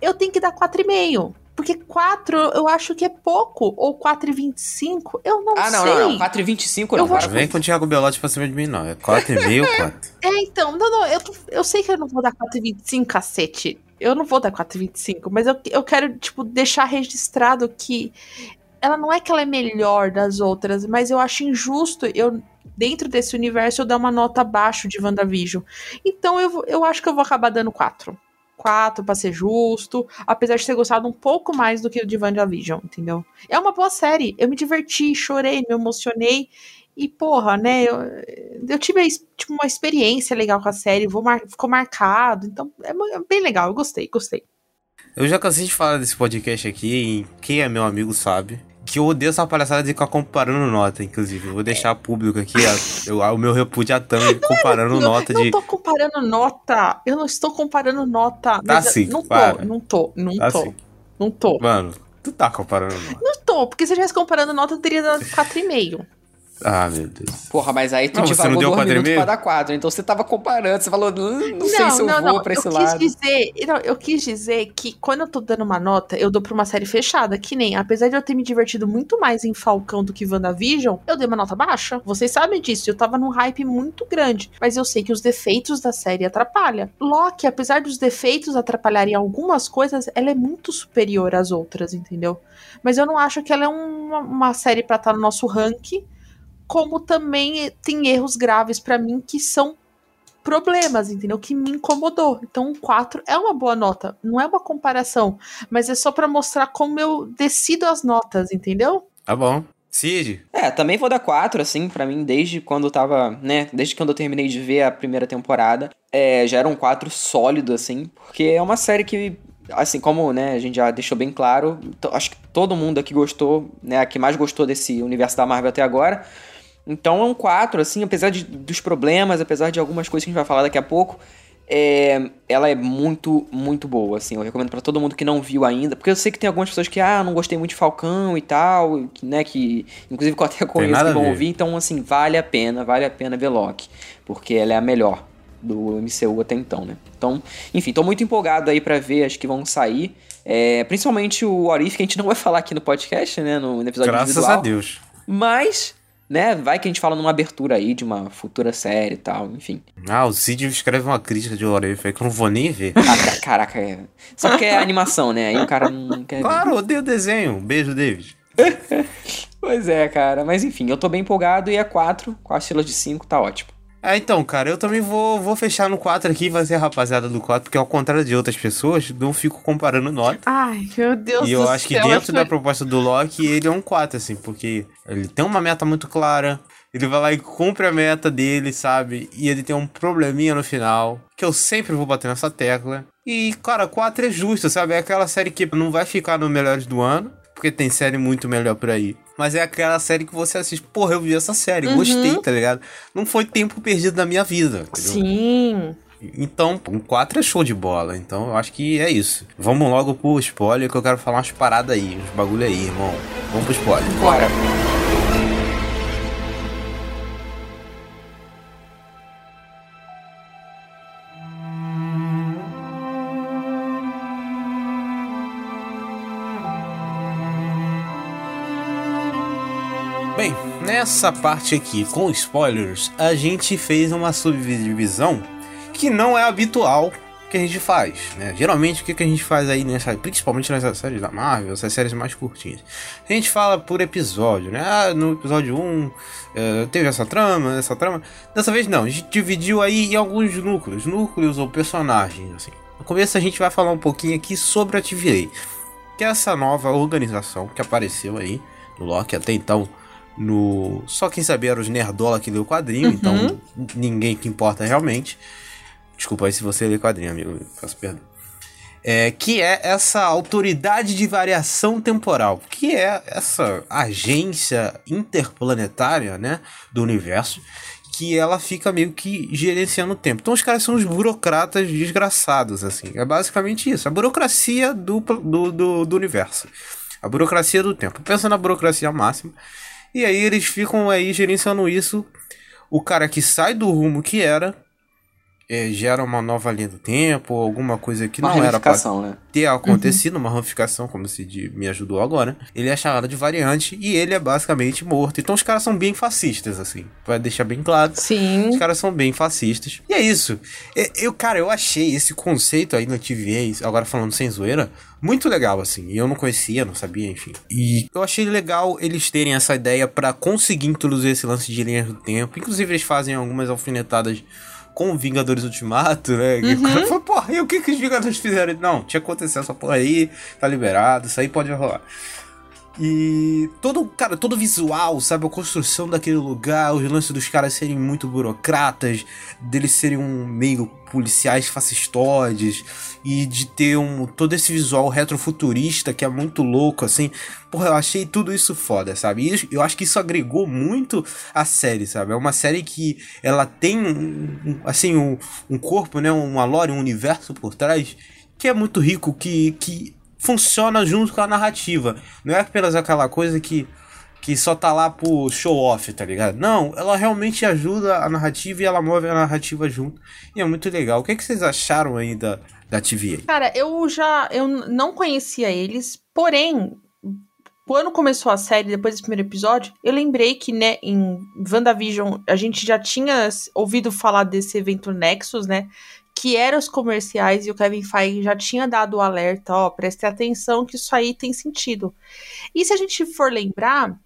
Eu tenho que dar 4,5. Porque 4 eu acho que é pouco. Ou 4,25, eu não Ah, não, sei. não, não. 4,25 Eu não. vou- Para com Vem com o Thiago Belotti pra cima de mim, não. É 4,5 ou 4? É, então, não, não, eu, eu sei que eu não vou dar 4,25, cacete. Eu não vou dar 4,25, mas eu, eu quero, tipo, deixar registrado que ela não é que ela é melhor das outras, mas eu acho injusto eu, dentro desse universo, eu dar uma nota abaixo de WandaVision. Então eu, eu acho que eu vou acabar dando 4. 4 pra ser justo, apesar de ter gostado um pouco mais do que o de WandaVision, entendeu? É uma boa série, eu me diverti, chorei, me emocionei. E, porra, né, eu, eu tive tipo, uma experiência legal com a série, vou mar- ficou marcado, então é é bem legal, eu gostei, gostei. Eu já cansei de falar desse podcast aqui, e quem é meu amigo sabe. Que eu odeio essa palhaçada de ficar comparando nota, inclusive. Eu vou deixar público aqui a- eu- o meu repúdio a Thumb comparando não, nota não de. tô comparando nota, eu não estou comparando nota. Tá eu- sim, não tô, para. não tô, não Tá tô, sim. não tô. Mano, tu tá comparando nota. Não tô, porque se eu estivesse comparando nota, eu teria dado 4,5. Ah, meu Deus. Porra, mas aí tu Não, você divagou não deu dois quatro minutos pra dar 4. Então você tava comparando, você falou, "Hum, não, sei se eu vou pra esse eu lado. Quis dizer, não, eu quis dizer que quando eu tô dando uma nota, eu dou pra uma série fechada, que nem, apesar de eu ter me divertido muito mais em Falcão do que WandaVision, eu dei uma nota baixa. Vocês sabem disso, eu tava num hype muito grande, mas eu sei que os defeitos da série atrapalham. Loki, apesar dos defeitos atrapalharem algumas coisas, ela é muito superior às outras, entendeu? Mas eu não acho que ela é uma, uma série pra estar no nosso ranking, como também tem erros graves pra mim que são problemas, entendeu? Que me incomodou. Então, um 4 é uma boa nota. Não é uma comparação, mas é só pra mostrar como eu decido as notas, entendeu? Tá bom. Cid, É, também vou dar 4, assim, pra mim, desde quando eu tava, né, desde quando eu terminei de ver a primeira temporada, é, já era um 4 sólido, assim, porque é uma série que, assim, como, né, a gente já deixou bem claro, acho que todo mundo aqui gostou, né, a que mais gostou desse universo da Marvel até agora, então é um 4, assim, apesar de, dos problemas, apesar de algumas coisas que a gente vai falar daqui a pouco, é, ela é muito, muito boa, assim. Eu recomendo pra todo mundo que não viu ainda, porque eu sei que tem algumas pessoas que, ah, não gostei muito de Falcão e tal, que, né, que inclusive que eu até conheço que vão ouvir, então, assim, vale a pena, vale a pena ver Loki, porque ela é a melhor do MCU até então, né? Então, enfim, tô muito empolgado aí pra ver as que vão sair, é, principalmente o Orif, que a gente não vai falar aqui no podcast, né, no, no episódio graças individual. a Deus. Mas, né, vai que a gente fala numa abertura aí de uma futura série e tal, enfim. Ah, o Cid escreve uma crítica de Orelha aí que eu não vou nem ver. Ah, ca- caraca, é. Só porque é animação, né? Aí o cara não quer. ver. Claro, eu odeio desenho. Beijo, David. Pois é, cara. Mas enfim, eu tô bem empolgado e é 4, com as filas de 5, tá ótimo. Ah, então, cara, eu também vou, vou fechar no 4 aqui, vai ser a rapaziada do 4, porque ao contrário de outras pessoas, não fico comparando nota. Ai, meu Deus E do eu acho que céu, dentro da proposta do Loki, ele é um 4, assim, porque ele tem uma meta muito clara, ele vai lá e cumpre a meta dele, sabe? E ele tem um probleminha no final, que eu sempre vou bater nessa tecla. E, cara, 4 é justo, sabe? É aquela série que não vai ficar no melhores do ano, porque tem série muito melhor por aí. Mas é aquela série que você assiste, porra, eu vi essa série, Uhum. gostei, tá ligado? Não foi tempo perdido na minha vida, entendeu? Sim. Então, um 4 é show de bola. Então, eu acho que é isso. Vamos logo pro spoiler, que eu quero falar umas paradas aí, uns bagulho aí, irmão. Vamos pro spoiler. Bora. Bem, nessa parte aqui, com spoilers, a gente fez uma subdivisão que não é habitual que a gente faz, né? Geralmente, o que, a gente faz aí, nessa, principalmente nessas séries da Marvel, essas séries mais curtinhas? A gente fala por episódio, né? Ah, no episódio 1 eh, teve essa trama, essa trama. Dessa vez não, a gente dividiu aí em alguns núcleos, núcleos ou personagens, assim. No começo a gente vai falar um pouquinho aqui sobre a TVA, que é essa nova organização que apareceu aí no Loki até então. No... Só quem sabia era os Nerdola que leu o quadrinho, então ninguém que importa realmente. Desculpa aí se você lê quadrinho, amigo. Peço perdão. É, que é essa autoridade de variação temporal, que é essa agência interplanetária, né, do universo, que ela fica meio que gerenciando o tempo. Então os caras são os burocratas desgraçados, assim. É basicamente isso, a burocracia do, do, do, do universo. A burocracia do tempo. Pensa na burocracia máxima. E aí eles ficam aí gerenciando isso. O cara que sai do rumo que era é, gera uma nova linha do tempo, alguma coisa que Uma não era pra né? ter acontecido, uma ramificação, como se de- me ajudou agora. Ele é chamado de variante e ele é basicamente morto. Então os caras são bem fascistas, assim, pra deixar bem claro. Sim. Os caras são bem fascistas. E é isso. É, Eu, cara, eu achei esse conceito aí na TVA, agora falando sem zoeira, muito legal, assim. E eu não conhecia, não sabia, enfim. E eu achei legal eles terem essa ideia pra conseguir introduzir esse lance de linhas do tempo. Inclusive, eles fazem algumas alfinetadas com Vingadores Ultimato, né? E o cara falou, porra, e o que, que os Vingadores fizeram? Não, tinha acontecido essa porra aí, tá liberado, isso aí pode rolar. E todo, cara, todo visual, sabe? A construção daquele lugar, os lances dos caras serem muito burocratas, deles serem um meio policiais fascistoides, e de ter um todo esse visual retrofuturista que é muito louco, assim. Porra, eu achei tudo isso foda, sabe? E eu acho que isso agregou muito a série, sabe? É uma série que ela tem, um- assim, um, um corpo, né? Uma lore, um universo por trás que é muito rico, que, que funciona junto com a narrativa. Não é apenas aquela coisa que, que só tá lá pro show off, tá ligado? Não, ela realmente ajuda a narrativa e ela move a narrativa junto. E é muito legal. O que, é que vocês acharam aí da, da TVA? Cara, eu já eu não conhecia eles, porém, quando começou a série, depois desse primeiro episódio, eu lembrei que, né, em WandaVision, a gente já tinha ouvido falar desse evento Nexus, né? Que eram os comerciais e o Kevin Feige já tinha dado o alerta, ó, preste atenção que isso aí tem sentido. E se a gente for lembrar,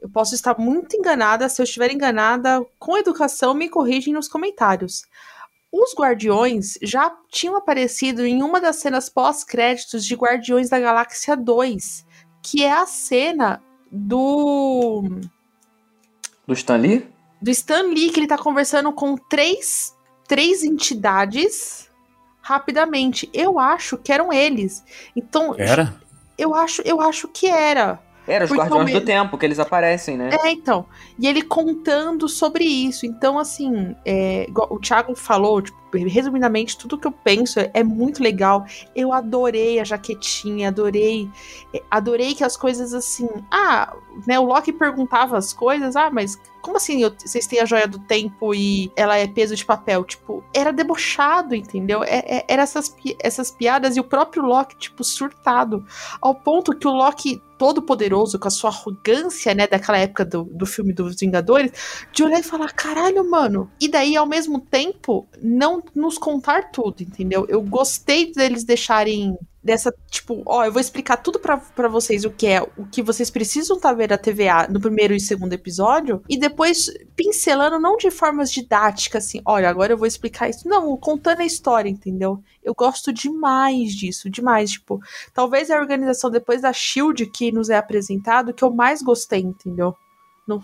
eu posso estar muito enganada, se eu estiver enganada, com educação, me corrigem nos comentários. Os Guardiões já tinham aparecido em uma das cenas pós-créditos de Guardiões da Galáxia 2, que é a cena do Do Stan Lee? do Stan Lee, que ele tá conversando com três, três entidades rapidamente. Eu acho que eram eles. Então, Era? eu acho, eu acho que era. Era os Guardiões do Tempo, que eles aparecem, né? É, então. E ele contando sobre isso. Então, assim, é, o Thiago falou, tipo, resumidamente, tudo que eu penso é, muito legal. Eu adorei a jaquetinha, adorei. é, Adorei que as coisas assim. Ah, né? O Loki perguntava as coisas, ah, mas como assim eu- vocês têm a joia do tempo e ela é peso de papel? Tipo, era debochado, entendeu? É, é, era essas, essas piadas e o próprio Loki, tipo, surtado. Ao ponto que o Loki, todo poderoso, com a sua arrogância, né, daquela época do, do filme dos Vingadores, de olhar e falar, caralho, mano. E daí, ao mesmo tempo, não nos contar tudo, entendeu? Eu gostei deles deixarem dessa, tipo, ó, eu vou explicar tudo pra vocês o que é, o que vocês precisam tá ver a TVA no primeiro e segundo episódio, e depois pincelando, não de formas didáticas, assim, olha, agora eu vou explicar isso. Não, contando a história, entendeu? Eu gosto demais disso, demais, tipo, talvez a organização depois da Shield que nos é apresentado que eu mais gostei, entendeu? Não-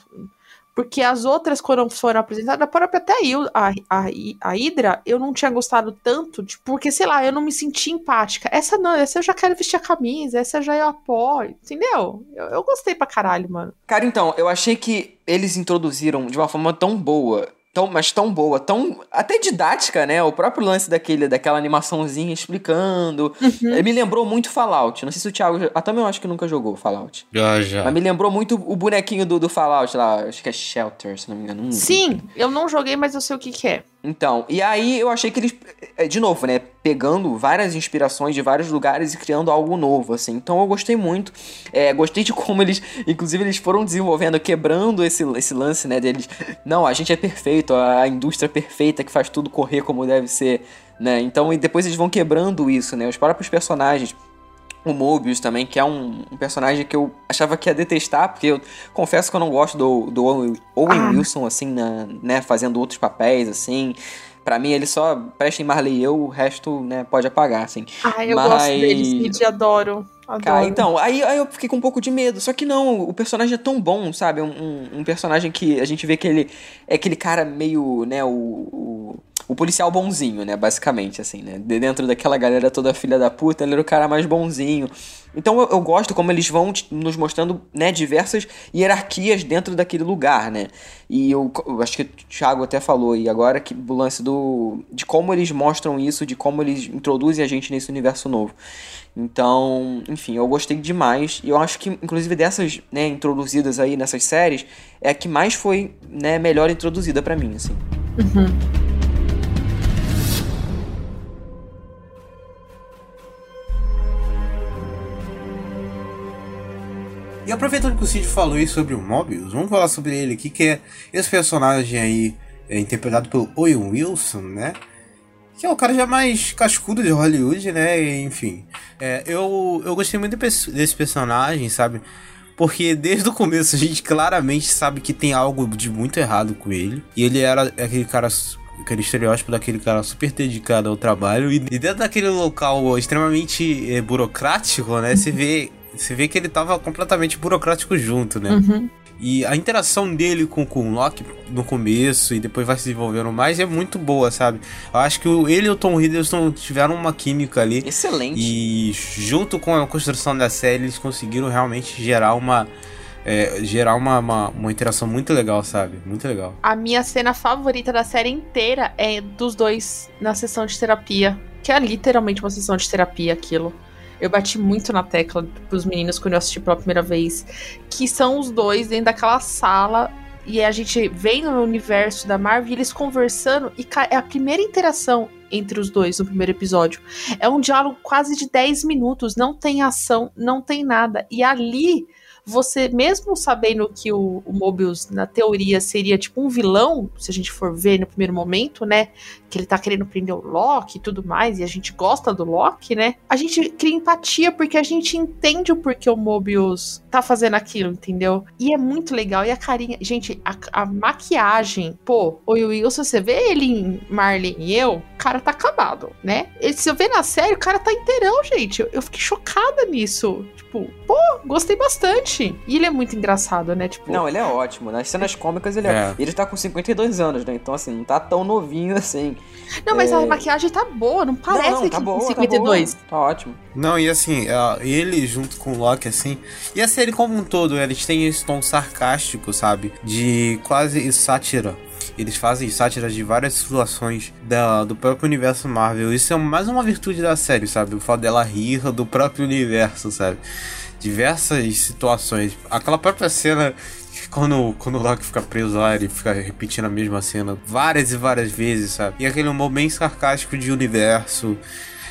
porque as outras, quando foram apresentadas, a própria até eu, a, a, a Hydra, eu não tinha gostado tanto, porque, sei lá, eu não me senti empática. Essa não, essa eu já quero vestir a camisa, essa já eu apoio, entendeu? Eu, eu gostei pra caralho, mano. Cara, então, eu achei que eles introduziram de uma forma tão boa, tão, mas tão boa, tão até didática, né? O próprio lance daquele, daquela animaçãozinha explicando. Ele me lembrou muito Fallout. Não sei se o Thiago. Ah, também eu acho que nunca jogou Fallout. Já, já. Mas me lembrou muito o bonequinho do, do Fallout lá. Acho que é Shelter, se não me engano. Sim, eu não joguei, mas eu sei o que, que é. Então, e aí eu achei que eles, eh, de novo, né, pegando várias inspirações de vários lugares e criando algo novo, assim. Então eu gostei muito. É, gostei de como eles, inclusive, eles foram desenvolvendo, quebrando esse, esse lance, né, deles. Não, a gente é perfeito, a indústria perfeita que faz tudo correr como deve ser, né. Então, e depois eles vão quebrando isso, né, os próprios personagens. O Mobius também, que é um, um personagem que eu achava que ia detestar, porque eu confesso que eu não gosto do, do Owen, Owen Ah. Wilson, assim, na, né, fazendo outros papéis, assim. Pra mim, ele só presta em Marley e eu, o resto, né, pode apagar, assim. Ah, eu Mas- gosto deles, Cid, adoro. Adoro. Cara, então, aí, aí eu fiquei com um pouco de medo. Só que não, o personagem é tão bom, sabe? Um, um, um personagem que a gente vê que ele é aquele cara meio, né, o, o, o policial bonzinho, né? Basicamente, assim, né? De dentro daquela galera toda filha da puta, ele era o cara mais bonzinho. Então eu, eu gosto como eles vão nos mostrando, né, diversas hierarquias dentro daquele lugar, né? E eu, eu acho que o Thiago até falou aí agora que o lance do. de como eles mostram isso, de como eles introduzem a gente nesse universo novo. Então, enfim, eu gostei demais. E eu acho que, inclusive, dessas, né, introduzidas aí nessas séries, é a que mais foi, né, melhor introduzida pra mim, assim. E aproveitando que o Cid falou aí sobre o Mobius, vamos falar sobre ele aqui, que é esse personagem aí, é, interpretado pelo Owen Wilson, né? Que é o cara já mais cascudo de Hollywood, né? E, enfim. É, eu, eu gostei muito desse personagem, sabe? Porque desde o começo a gente claramente sabe que tem algo de muito errado com ele. E ele era aquele cara aquele estereótipo daquele cara super dedicado ao trabalho e dentro daquele local extremamente é, burocrático, né? Você vê, você vê que ele tava completamente burocrático junto, né? Uhum. E a interação dele com, com o Loki no começo e depois vai se desenvolvendo mais é muito boa, sabe? Eu acho que ele e o Tom Hiddleston tiveram uma química ali. Excelente. E junto com a construção da série, eles conseguiram realmente gerar uma. É, gerar uma, uma, uma, interação muito legal, sabe? Muito legal. A minha cena favorita da série inteira é dos dois na sessão de terapia. Que é literalmente uma sessão de terapia aquilo. Eu bati muito na tecla pros meninos quando eu assisti pela primeira vez. Que são os dois dentro daquela sala. E a gente vem no universo da Marvel eles conversando. E é a primeira interação entre os dois no primeiro episódio. É um diálogo quase de 10 minutos. Não tem ação, não tem nada. E ali você, mesmo sabendo que o, o Mobius, na teoria, seria tipo um vilão, se a gente for ver no primeiro momento, né? Que ele tá querendo prender o Loki e tudo mais, e a gente gosta do Loki, né? A gente cria empatia porque a gente entende o porquê o Mobius tá fazendo aquilo, entendeu? E é muito legal. E a carinha, gente, a, a maquiagem, pô, o Wilson, você vê ele em Marley e eu, o cara tá acabado, né? Ele, se eu ver na série, o cara tá inteirão, gente. Eu, eu fiquei chocada nisso. Tipo, pô, gostei bastante. E ele é muito engraçado, né? Tipo... Não, ele é ótimo. Nas cenas cômicas ele é. é. Ele tá com 52 anos, né? Então, assim, não tá tão novinho assim. Não, mas é... a maquiagem tá boa, não parece não, não, tá que boa, 52. Tá, boa, tá ótimo. Não, e assim, é, ele junto com o Loki, assim. E a série como um todo, eles têm esse tom sarcástico, sabe? De quase sátira eles fazem sátiras de várias situações da, do próprio universo Marvel. Isso é mais uma virtude da série, sabe? O fato dela rir do próprio universo, sabe? diversas situações. Aquela própria cena quando, quando o Loki fica preso lá, ele fica repetindo a mesma cena várias e várias vezes, sabe? E aquele humor bem sarcástico de universo.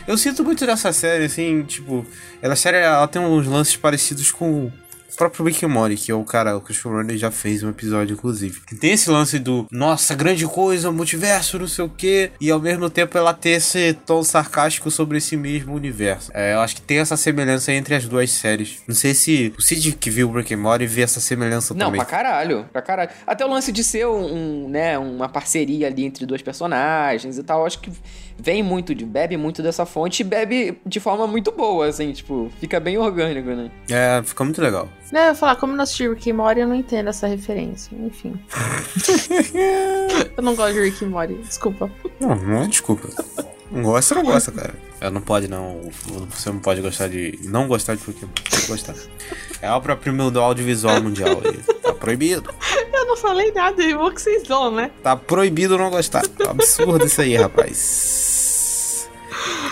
Eu sinto muito dessa série, assim, tipo, ela série ela tem uns lances parecidos com o próprio Rick Mori, que é o cara, o Christopher Nolan já fez um episódio, inclusive. Que tem esse lance do, nossa, grande coisa, multiverso, não sei o quê, e ao mesmo tempo ela ter esse tom sarcástico sobre esse mesmo universo. É, eu acho que tem essa semelhança entre as duas séries. Não sei se o Cid que viu o Rick and Morty vê essa semelhança não, também. Não, pra caralho, pra caralho. Até o lance de ser um, né, uma parceria ali entre dois personagens e tal, eu acho que vem muito, de, bebe muito dessa fonte e bebe de forma muito boa, assim, tipo, fica bem orgânico, né? É, fica muito legal. Não, eu ia falar, como eu não assisti Rick e Morty, eu não entendo essa referência. Enfim. eu não gosto de Rick e Morty, desculpa. Não, não é desculpa. Não gosta, não gosta, cara. Ela não pode, não. Você não pode gostar de. Não gostar de Pokémon. Tem que gostar. É o próprio prêmio do audiovisual mundial. Tá proibido. Eu não falei nada, eu vou que vocês vão, né? Tá proibido não gostar. Tá absurdo isso aí, rapaz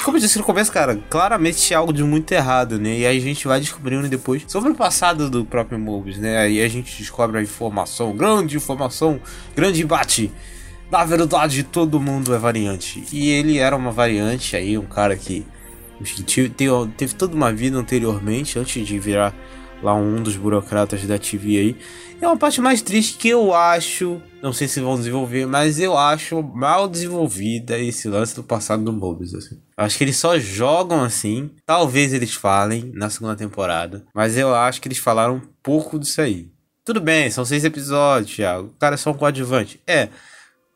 como eu disse no começo, cara, claramente tinha algo de muito errado, né? E aí a gente vai descobrindo depois sobre o passado do próprio Mobius, né? Aí a gente descobre a informação, grande informação, grande embate. Na verdade, todo mundo é variante. E ele era uma variante aí, um cara que teve, teve toda uma vida anteriormente, antes de virar lá um dos burocratas da TV aí. É uma parte mais triste que eu acho, não sei se vão desenvolver, mas eu acho mal desenvolvida esse lance do passado do Mobius, assim. Acho que eles só jogam assim, talvez eles falem na segunda temporada, mas eu acho que eles falaram um pouco disso aí. Tudo bem, são seis episódios, Thiago. O cara é só um coadjuvante. É,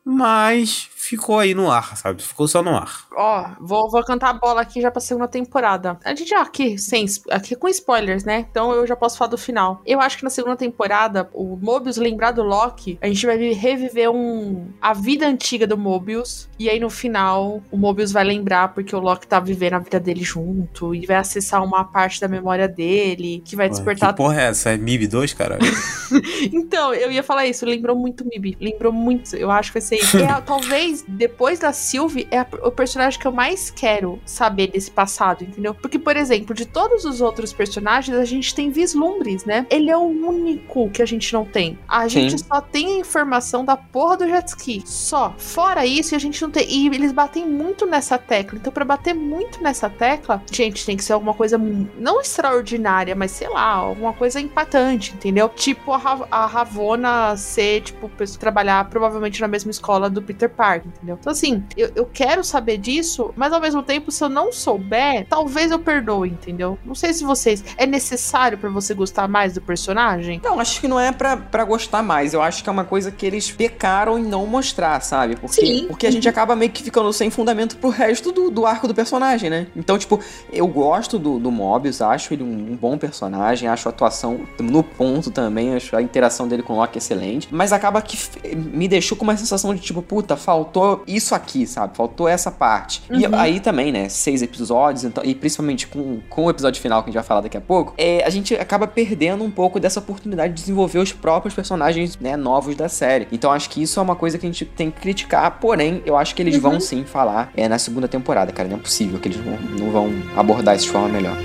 mas ficou aí no ar, sabe? Ficou só no ar. Ó, vou, vou cantar a bola aqui já pra segunda temporada. A gente já aqui, sem, aqui com spoilers, né? Então eu já posso falar do final. Eu acho que na segunda temporada, o Mobius lembrar do Loki, a gente vai reviver um a vida antiga do Mobius. E aí no final, o Mobius vai lembrar porque o Loki tá vivendo a vida dele junto e vai acessar uma parte da memória dele que vai despertar. Que porra é essa? É MIB 2, cara? então, eu ia falar isso. Lembrou muito MIB. Lembrou muito. Eu acho que vai ser? É, talvez, depois da Sylvie, é a- o personagem que eu mais quero saber desse passado, entendeu? Porque, por exemplo, de todos os outros personagens, a gente tem vislumbres, né? Ele é o único que a gente não tem. A gente Sim. só tem a informação da porra do jet ski. Só. Fora isso, a gente não tem. E eles batem muito nessa tecla. Então, pra bater muito nessa tecla, gente, tem que ser alguma coisa não extraordinária, mas sei lá, alguma coisa impactante, entendeu? Tipo a, Ra- a Ravona ser, tipo, trabalhar provavelmente na mesma escola do Peter Parker, entendeu? Então, assim, eu, eu quero saber disso, mas ao mesmo tempo, se eu não souber, talvez eu perdoe, entendeu? Não sei se vocês. É necessário pra você gostar mais do personagem? Não, acho que não é pra, pra gostar mais. Eu acho que é uma coisa que eles pecaram em não mostrar, sabe? Porque, Sim. porque a gente acaba meio que ficando sem fundamento pro resto do, do arco do personagem, né? Então, tipo, eu gosto do, do Mobius, acho ele um, um bom personagem, acho a atuação no ponto também, acho a interação dele com o Loki excelente. Mas acaba que me deixou com uma sensação de tipo, puta, faltou isso aqui, sabe? Faltou essa parte. E Uhum. aí também, né? Seis episódios, então, e principalmente com, com o episódio final que a gente vai falar daqui a pouco, é, a gente acaba perdendo um pouco dessa oportunidade de desenvolver os próprios personagens né, novos da série. Então acho que isso é uma coisa que a gente tem que criticar, porém, eu acho que eles vão sim falar é, na segunda temporada, cara. Não é possível que eles vão- não vão abordar isso de forma melhor.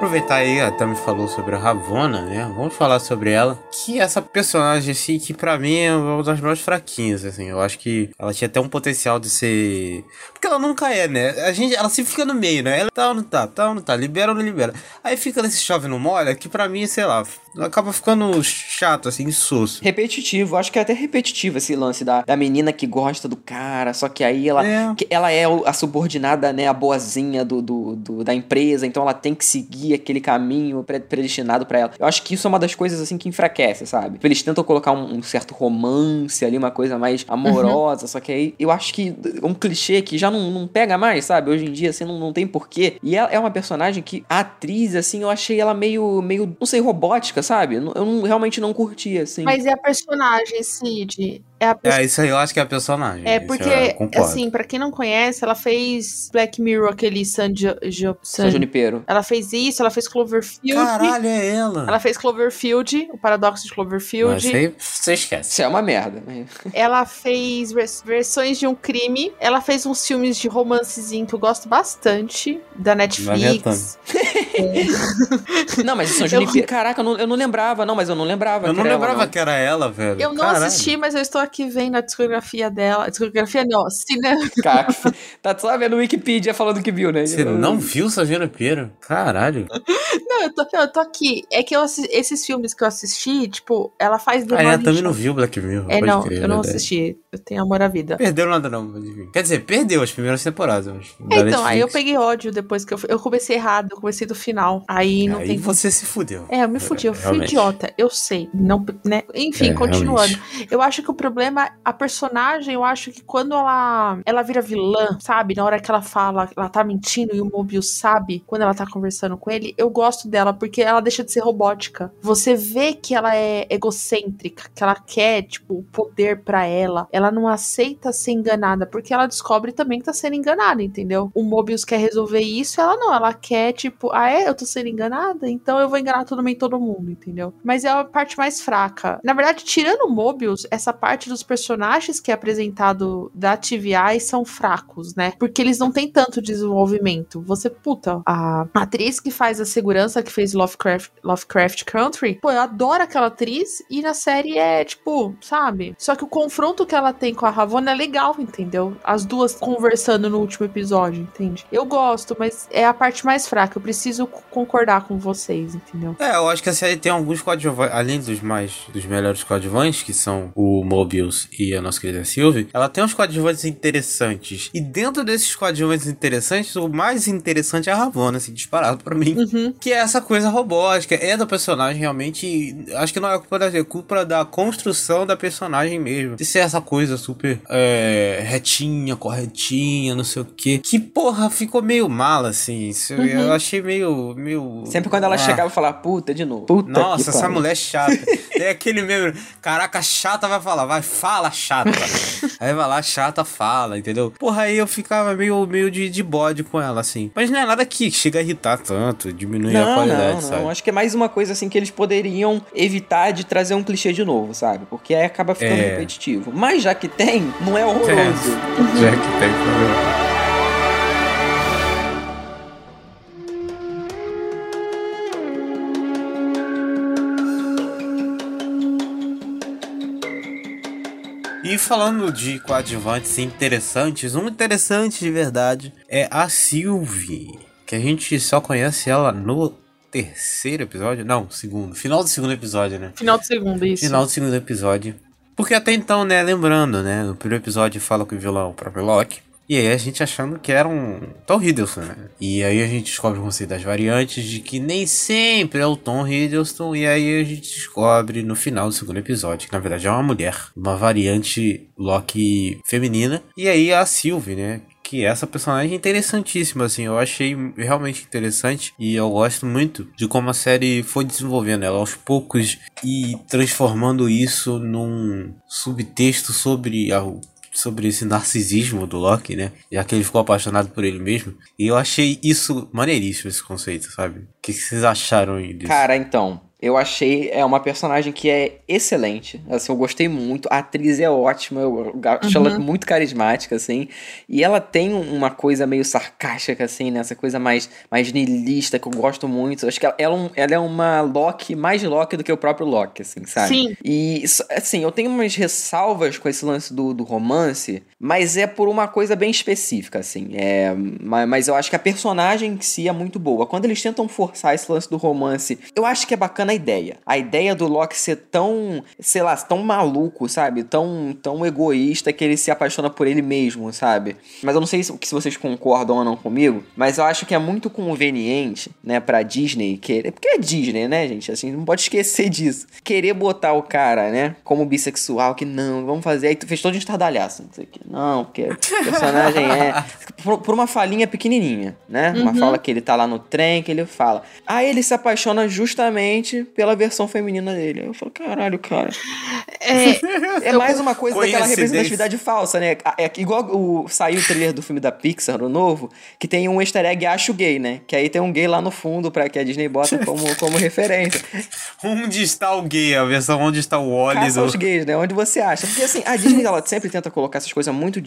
Aproveitar aí, a Tami falou sobre a Ravonna, né? Vamos falar sobre ela. Que essa personagem, assim, que pra mim é uma das mais fraquinhas, assim. Eu acho que ela tinha até um potencial de ser. Porque ela nunca é, né? A gente, ela sempre fica no meio, né? Ela tá ou não tá, tá ou não tá, libera ou não libera. Aí fica nesse chove não molha, que pra mim, sei lá, acaba ficando chato, assim, insosso. Repetitivo, acho que é até repetitivo esse lance da, da menina que gosta do cara, só que aí ela É. ela é a subordinada, né, a boazinha do, do, do- da empresa, então ela tem que seguir aquele caminho pre- predestinado pra ela. Eu acho que isso é uma das coisas, assim, que enfraquece, sabe? Eles tentam colocar um, um certo romance ali, uma coisa mais amorosa, só que aí eu acho que um clichê que já não, não pega mais, sabe? Hoje em dia, assim, não, não tem porquê. E ela é uma personagem que, a atriz, assim, eu achei ela meio, meio, não sei, robótica, sabe? Eu, não- realmente não curtia, assim. Mas é a personagem, Cid. É a É, isso aí eu acho que é a personagem. É porque, eu assim, pra quem não conhece, ela fez Black Mirror, aquele San, Jo- Jo- São San- Junipero. Ela fez isso, ela fez Cloverfield. Caralho, é ela. Ela fez Cloverfield, o paradoxo de Mas Cloverfield. isso aí você esquece. Isso é uma merda. Ela fez vers- versões de um crime. Ela fez uns filmes de romancezinho que eu gosto bastante, da Netflix. Não, mas São Junipero. Caraca, eu não, eu não lembrava, não, mas eu não lembrava. Eu não era ela, lembrava não. que era ela, velho. Eu não Caralho. assisti, mas eu estou aqui vendo a discografia dela. Discografia não, cinema. Caraca, tá só vendo o Wikipedia falando que viu, né? Você não viu Sargento Piero? Caralho. Não, eu tô, eu tô aqui. É que eu assi- esses filmes que eu assisti, tipo, ela faz Ah, ela também não viu Black Mirror. É, não, crer, eu não verdade. assisti. Eu tenho amor à vida. Perdeu nada não. Quer dizer, perdeu as primeiras temporadas. Mas, É, então, aí eu Netflix. peguei ódio depois que eu, eu comecei errado, eu comecei do final. Aí não Aí tem. você se fudeu. É, eu me fudi, eu fui realmente. idiota, eu sei. Não, né? Enfim, É, continuando. realmente. Eu acho que o problema, a personagem, eu acho que quando ela ela vira vilã, sabe? Na hora que ela fala, ela tá mentindo e o Mobius sabe, quando ela tá conversando com ele, eu gosto dela porque ela deixa de ser robótica. Você vê que ela é egocêntrica, que ela quer, tipo, o poder pra ela. Ela não aceita ser enganada, porque ela descobre também que tá sendo enganada, entendeu? O Mobius quer resolver isso, ela não. Ela quer, tipo, ah, é? Eu tô sendo enganada? Então eu vou enganar todo mundo, entendeu? Mas é a parte mais fraca. Na verdade, tirando o Mobius, essa parte dos personagens que é apresentado da TVI são fracos, né? Porque eles não têm tanto desenvolvimento. Você, puta, a atriz que faz a segurança, que fez Lovecraft, Lovecraft Country, pô, eu adoro aquela atriz e na série é, tipo, sabe? Só que o confronto que ela tem com a Ravonna é legal, entendeu? As duas conversando no último episódio, entende? Eu gosto, mas é a parte mais fraca. Eu preciso concordar com vocês, entendeu? É, eu acho que a série tem alguns coadjuvantes, além dos mais dos melhores coadjuvantes, que são o Mobius e a nossa querida Sylvie, ela tem uns coadjuvantes interessantes. E dentro desses coadjuvantes interessantes, o mais interessante é a Ravonna, assim, disparado pra mim. Que é essa coisa robótica, é da personagem realmente. Acho que não é culpa da é culpa da construção da personagem mesmo. De ser essa coisa super é, retinha, corretinha, não sei o que. Que porra, ficou meio mal, assim. Isso Eu Uhum. achei meio. meio Sempre quando ela Ah. chegava e falava, puta, de novo. Puta Nossa, essa pariu. mulher é chata. Tem aquele mesmo. Caraca, chata vai falar, vai fala chata. aí vai lá, chata, fala, entendeu? Porra, aí eu ficava meio, meio de, de bode com ela, assim. Mas não é nada que chega a irritar tanto, diminuir a Não, qualidade, não, sabe? não. Acho que é mais uma coisa assim que eles poderiam evitar de trazer um clichê de novo, sabe? Porque aí acaba ficando É. repetitivo. Mas já que tem, não é horroroso. Já que tem problema. E falando de coadjuvantes interessantes, um interessante de verdade é a Sylvie, que a gente só conhece ela no terceiro episódio, não, segundo, final do segundo episódio, né? Final do segundo, isso. Final do segundo episódio. Porque até então, né, lembrando, né, no primeiro episódio fala com o vilão é o próprio Loki. E aí a gente achando que era um Tom Hiddleston, né? E aí a gente descobre o conceito das variantes de que nem sempre é o Tom Hiddleston. E aí a gente descobre no final do segundo episódio que na verdade é uma mulher, uma variante Loki feminina. E aí a Sylvie, né? que essa personagem é interessantíssima, assim, eu achei realmente interessante e eu gosto muito de como a série foi desenvolvendo ela aos poucos e transformando isso num subtexto sobre a, sobre esse narcisismo do Loki, né? Já que ele ficou apaixonado por ele mesmo. E eu achei isso maneiríssimo, esse conceito, sabe? O que, vocês acharam disso? Cara, então, eu achei é uma personagem que é excelente. Assim, eu gostei muito. A atriz é ótima, eu acho ela muito carismática, assim. E ela tem uma coisa meio sarcástica, assim, né? Essa coisa mais, mais niilista que eu gosto muito. Acho que ela, ela, é ela é uma Loki, mais Loki do que o próprio Loki, assim, sabe? Sim. E, assim, eu tenho umas ressalvas com esse lance do, do romance, mas é por uma coisa bem específica, assim. É, ma- mas eu acho que a personagem em si é muito boa. Quando eles tentam forçar esse lance do romance, eu acho que é bacana a ideia. A ideia do Loki ser tão, sei lá, tão maluco, sabe? Tão, tão egoísta que ele se apaixona por ele mesmo, sabe? Mas eu não sei se, se vocês concordam ou não comigo, mas eu acho que é muito conveniente, né, pra Disney querer. Porque é Disney, né, gente? Assim, não pode esquecer disso. Querer botar o cara, né, como bissexual, que não, vamos fazer. Aí tu fez todo de estardalhaço. Não sei o que. Não, porque o personagem é. Por, por uma falinha pequenininha, né? Uma fala que ele tá lá no trem, que ele fala. Aí ele se apaixona justamente pela versão feminina dele. Eu falo, caralho, cara. É, É mais uma coisa daquela representatividade falsa, né? É igual o, saiu o trailer do filme da Pixar, o novo, que tem um easter egg acho gay, né? Que aí tem um gay lá no fundo para que a Disney bota como, como referência. Onde está o gay? A versão onde está o Wally Caça do... os gays, né? Onde você acha? Porque assim, a Disney ela sempre tenta colocar essas coisas muito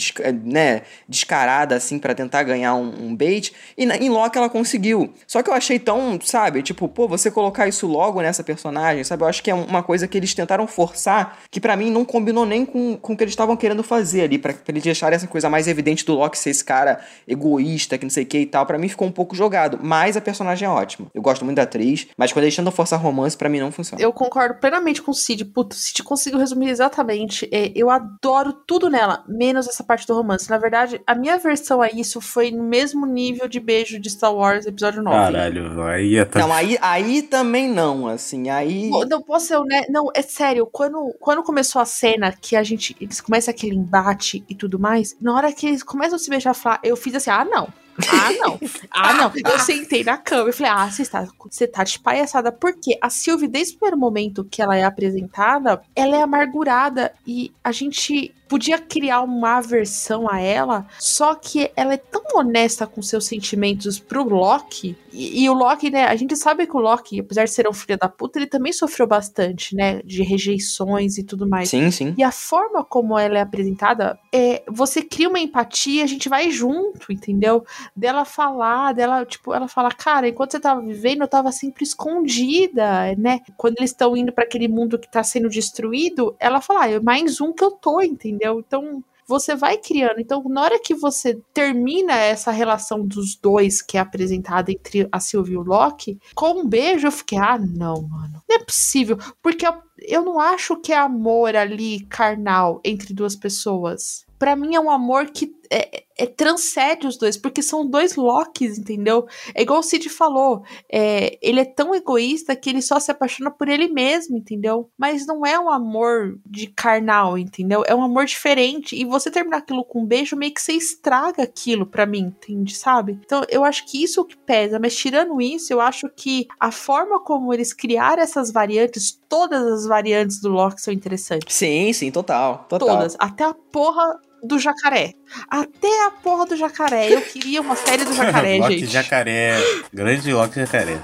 né, descarada assim pra tentar ganhar um, um bait. E na, em Loki ela conseguiu. Só que eu achei tão, sabe, tipo, pô, você colocar isso logo nessa personagem, sabe? Eu acho que é uma coisa que eles tentaram forçar que pra mim não combinou nem com, com o que eles estavam querendo fazer ali, pra, pra eles deixarem essa coisa mais evidente do Loki ser esse cara egoísta, que não sei o que e tal. Pra mim ficou um pouco jogado. Mas a personagem é ótima. Eu gosto muito da atriz, mas quando eles tentam forçar romance, pra mim não funciona. Eu concordo plenamente com o Cid. Puto, Cid conseguiu resumir exatamente. É, eu adoro tudo nela, menos essa parte do romance. Na verdade, a minha versão a isso foi no mesmo nível de beijo de Star Wars Episódio 9. Caralho, aí é Não, aí, aí também não, assim, aí... Não posso ser né? Não, é sério. Quando, quando começou a cena que a gente. Eles começam aquele embate e tudo mais, na hora que eles começam a se beijar, eu fiz assim, ah, não. Ah, não. Ah, não. Eu sentei na cama e falei, ah, você está, você tá de palhaçada. Porque a Sylvie, desde o primeiro momento que ela é apresentada, ela é amargurada e a gente podia criar uma aversão a ela, só que ela é tão honesta com seus sentimentos pro Loki. E, e o Loki, né, a gente sabe que o Loki, apesar de ser um filho da puta, ele também sofreu bastante, né, de rejeições e tudo mais. Sim, sim. E a forma como ela é apresentada, é, você cria uma empatia, a gente vai junto, entendeu? Dela falar, dela, tipo, ela fala, cara, enquanto você tava vivendo, eu tava sempre escondida, né? Quando eles estão indo pra aquele mundo que tá sendo destruído, ela fala, ah, é mais um que eu tô, entendeu? Então, você vai criando. Então, na hora que você termina essa relação dos dois que é apresentada entre a Sylvie e o Loki, com um beijo, eu fiquei, ah, não, mano. Não é possível. Porque eu, eu não acho que é amor ali carnal entre duas pessoas. Pra mim é um amor que é, é, transcende os dois, porque são dois Locks, entendeu? É igual o Cid falou, é, ele é tão egoísta que ele só se apaixona por ele mesmo, entendeu? Mas não é um amor de carnal, entendeu? É um amor diferente. E você terminar aquilo com um beijo, meio que você estraga aquilo pra mim, entende? Sabe? Então eu acho que isso é o que pesa. Mas tirando isso, eu acho que a forma como eles criaram essas variantes, todas as variantes do Loki são interessantes. Sim, sim, total. total. Todas. Até a porra do jacaré. Até a porra do jacaré. Eu queria uma série do jacaré, Loki gente. Jacaré. Grande Loki Jacaré.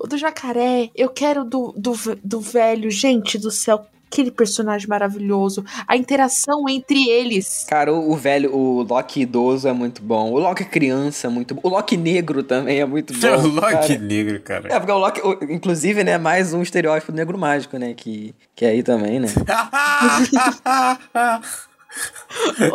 O do jacaré, eu quero do, do, do velho. Gente do céu, aquele personagem maravilhoso. A interação entre eles. Cara, o, o velho, o Loki idoso é muito bom. O Loki criança é muito bom. O Loki negro também é muito bom. o Loki cara. negro, cara. É, porque o Loki, o- inclusive, né, mais um estereótipo negro mágico, né, que, que é aí também, né.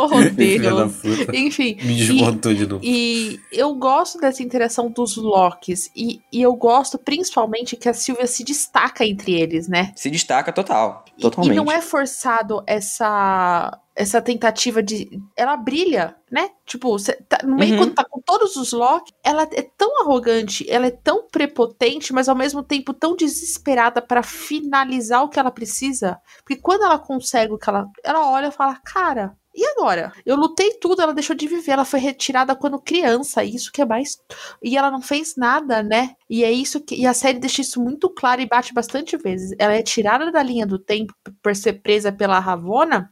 Deus. puta. Enfim. Me e- desmontou de novo. E eu gosto dessa interação dos Locks. E, e eu gosto principalmente que a Sylvia se destaca entre eles, né? Se destaca total, E- totalmente. E não é forçado essa essa tentativa de. Ela brilha, né? Tipo, tá- no meio Uhum. quando tá com todos os Loki, ela é tão arrogante, ela é tão prepotente, mas ao mesmo tempo tão desesperada pra finalizar o que ela precisa. Porque quando ela consegue o que ela. Ela olha e fala, cara. E agora? Eu lutei tudo, ela deixou de viver, ela foi retirada quando criança, isso que é mais. E ela não fez nada, né? E é isso que. E a série deixa isso muito claro e bate bastante vezes. Ela é tirada da linha do tempo por ser presa pela Ravona.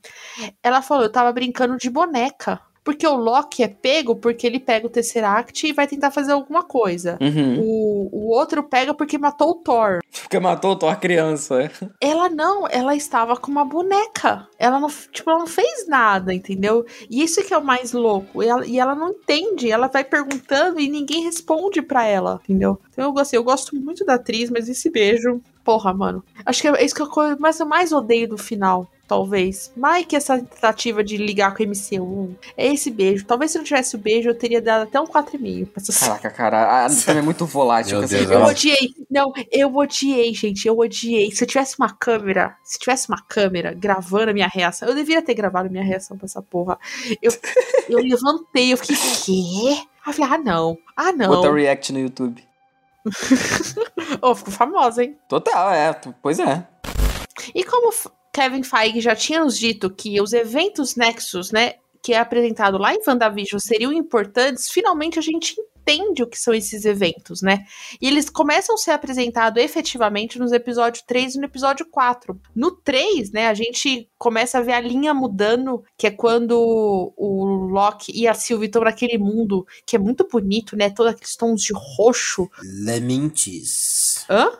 Ela falou: eu tava brincando de boneca. Porque o Loki é pego porque ele pega o Tesseract e vai tentar fazer alguma coisa. Uhum. O, o outro pega porque matou o Thor. Porque matou o Thor criança. é. Ela não, ela estava com uma boneca. Ela não, tipo, ela não fez nada, entendeu? E isso que é o mais louco. E ela, e ela não entende, ela vai perguntando e ninguém responde pra ela, entendeu? Então eu gostei, eu gosto muito da atriz, mas esse beijo, porra, mano. Acho que é isso que coisa mais eu mais odeio do final. Talvez. Mais que essa tentativa de ligar com o MCU. É esse beijo. Talvez se não tivesse o beijo, eu teria dado até um 4,5 pra essa Caraca, cara, a também é muito volátil. Meu com essa Deus, Eu ela- odiei. Não, eu odiei, gente. Eu odiei. Se eu tivesse uma câmera, se tivesse uma câmera gravando a minha reação, eu deveria ter gravado a minha reação pra essa porra. Eu, eu levantei, eu fiquei, quê? Aí eu falei, ah, não. Ah, não. Bota react no YouTube. Ô, ficou famosa, hein? Total, é. Pois é. E como Kevin Feige já tinha nos dito que os eventos Nexus, né, que é apresentado lá em WandaVision seriam importantes, finalmente a gente entende o que são esses eventos, né? E eles começam a ser apresentados efetivamente nos episódios 3 e no episódio 4. No 3, né, a gente começa a ver a linha mudando, que é quando o Loki e a Sylvie estão naquele mundo que é muito bonito, né? Todos aqueles tons de roxo. Lamentes. Hã?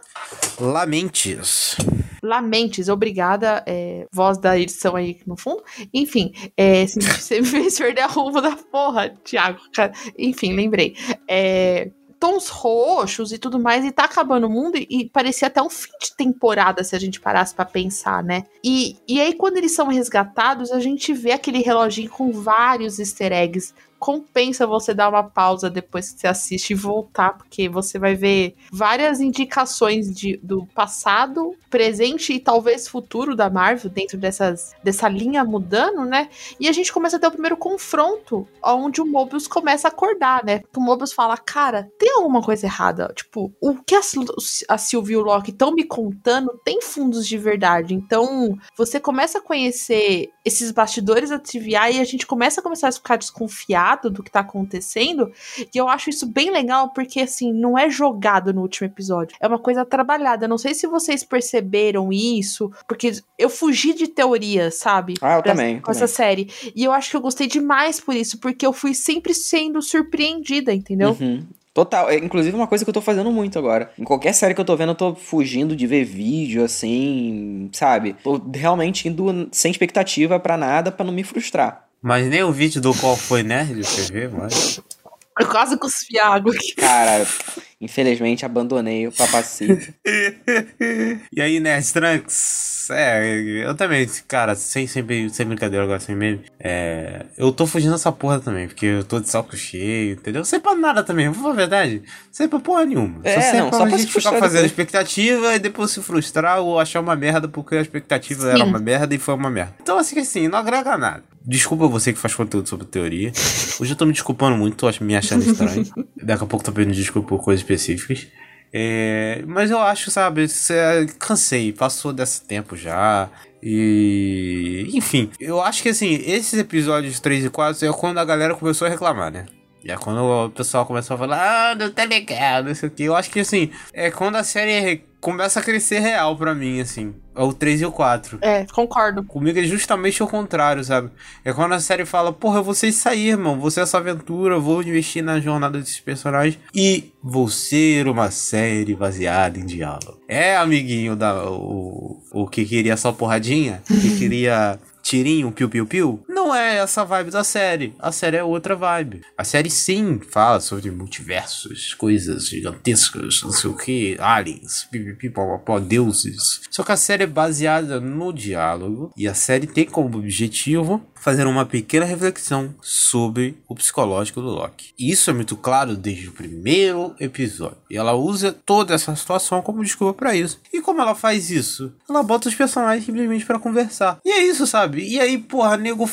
Lamentes. Lamentes, obrigada, é, voz da edição aí no fundo. Enfim, é, você me fez perder a rumo da porra, Thiago. cara. Enfim, lembrei. É, tons roxos e tudo mais, e tá acabando o mundo, e, parecia até um fim de temporada se a gente parasse pra pensar, né? E, e aí, quando eles são resgatados, a gente vê aquele reloginho com vários easter eggs. Compensa você dar uma pausa depois que você assiste e voltar, porque você vai ver várias indicações de, do passado, presente e talvez futuro da Marvel dentro dessas, dessa linha mudando, né? E a gente começa a ter o primeiro confronto, onde o Mobius começa a acordar, né? O Mobius fala, cara, tem alguma coisa errada. Tipo, o que a, a Sylvie e o Loki estão me contando tem fundos de verdade. Então, você começa a conhecer esses bastidores da TVA e a gente começa a começar a ficar desconfiado do que tá acontecendo. E eu acho isso bem legal, porque assim, não é jogado no último episódio. É uma coisa trabalhada. Não sei se vocês perceberam isso, porque eu fugi de teorias, sabe? Ah, eu Pra- também. Com também. essa série. E eu acho que eu gostei demais por isso, porque eu fui sempre sendo surpreendida, entendeu? Uhum. Total. É, inclusive, uma coisa que eu tô fazendo muito agora. Em qualquer série que eu tô vendo, eu tô fugindo de ver vídeo, assim, sabe? Tô realmente indo sem expectativa pra nada, pra não me frustrar. Mas nem o vídeo do qual foi nerd você vê, mas. Eu quase cuspi água aqui. Cara, infelizmente abandonei o papacito. e aí, Nerd Trunks? É, eu também, cara, sem, sem, sem brincadeira agora, sem meme. É, eu tô fugindo dessa porra também, porque eu tô de saco cheio, entendeu? Sem pra nada também, vou falar a verdade. Sem pra porra nenhuma. É, só não, pra só pra gente se ficar fazendo depois. expectativa e depois se frustrar ou achar uma merda porque a expectativa Sim. era uma merda e foi uma merda. Então, assim, assim, não agrega nada. Desculpa você que faz conteúdo sobre teoria. Hoje eu tô me desculpando muito, tô me achando estranho. Daqui a pouco tô pedindo desculpa por coisas específicas. É, mas eu acho, sabe, cê- cansei, passou desse tempo já. E. Enfim, eu acho que assim, esses episódios 3 e 4 é quando a galera começou a reclamar, né? E é quando o pessoal começou a falar, ah, não tá legal, não sei o que. Eu acho que assim, é quando a série começa a crescer real pra mim, assim. É o 3 e o 4. É, concordo. Comigo é justamente o contrário, sabe? É quando a série fala, porra, eu vou isso aí, irmão. Vou ser essa aventura, vou investir na jornada desses personagens. E vou ser uma série baseada em diálogo. É, amiguinho, da, o, o que queria só porradinha? Que queria tirinho, piu-piu-piu? Não é essa vibe da série. A série é outra vibe. A série sim fala sobre multiversos, coisas gigantescas, não sei o que, aliens, pipipi, popopó, deuses. Só que a série é baseada no diálogo e a série tem como objetivo fazer uma pequena reflexão sobre o psicológico do Loki. Isso é muito claro desde o primeiro episódio. E ela usa toda essa situação como desculpa pra isso. E como ela faz isso? Ela bota os personagens simplesmente pra conversar. E é isso, sabe? E aí, porra, nego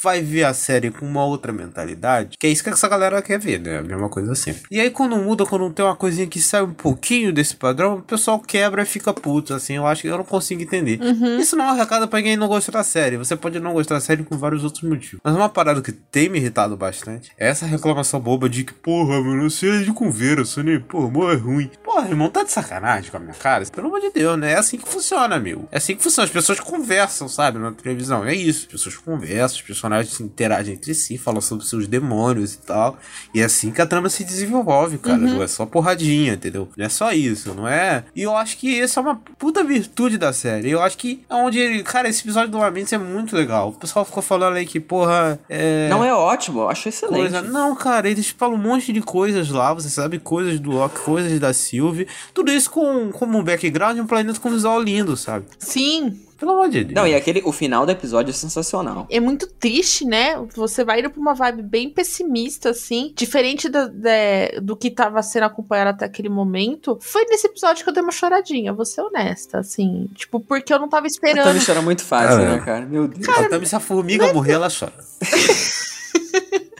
vai ver a série com uma outra mentalidade, que é isso que essa galera quer ver, né? A mesma coisa sempre. E aí quando muda, quando tem uma coisinha que sai um pouquinho desse padrão, o pessoal quebra e fica puto, assim, eu acho que eu não consigo entender. Isso não é um recado pra quem não gosta da série, você pode não gostar da série com vários outros motivos. Mas uma parada que tem me irritado bastante é essa reclamação boba de que, porra, mano, série é de conversa, né? Porra, amor, é ruim. Porra, irmão, tá de sacanagem com a minha cara? Pelo amor de Deus, né? É assim que funciona, meu. É assim que funciona. As pessoas conversam, sabe, na televisão. É isso. As pessoas conversam, os personagens interagem entre si, falam sobre seus demônios e tal. E é assim que a trama se desenvolve, cara. Não é só porradinha, entendeu? Não é só isso, não é? E eu acho que essa é uma puta virtude da série. Eu acho que é onde ele. Cara, esse episódio do Lamentes é muito legal. O pessoal ficou falando aí que, porra. É. Não é ótimo, eu acho excelente. Coisa. Não, cara, eles falam um monte de coisas lá, você sabe, coisas do Loki, coisas da Sylvie, tudo isso com, como um background de um planeta com visual lindo, sabe? Sim. Pelo amor de Deus. Não, e aquele, o final do episódio é sensacional. É muito triste, né? Você vai indo pra uma vibe bem pessimista, assim. Diferente da- da- do que tava sendo acompanhado até aquele momento. Foi nesse episódio que eu dei uma choradinha, vou ser honesta, assim. Tipo, porque eu não tava A esperando. Tami chora muito fácil, Ah, né, cara? Meu Deus. a Tami, se a formiga morrer, ela chora.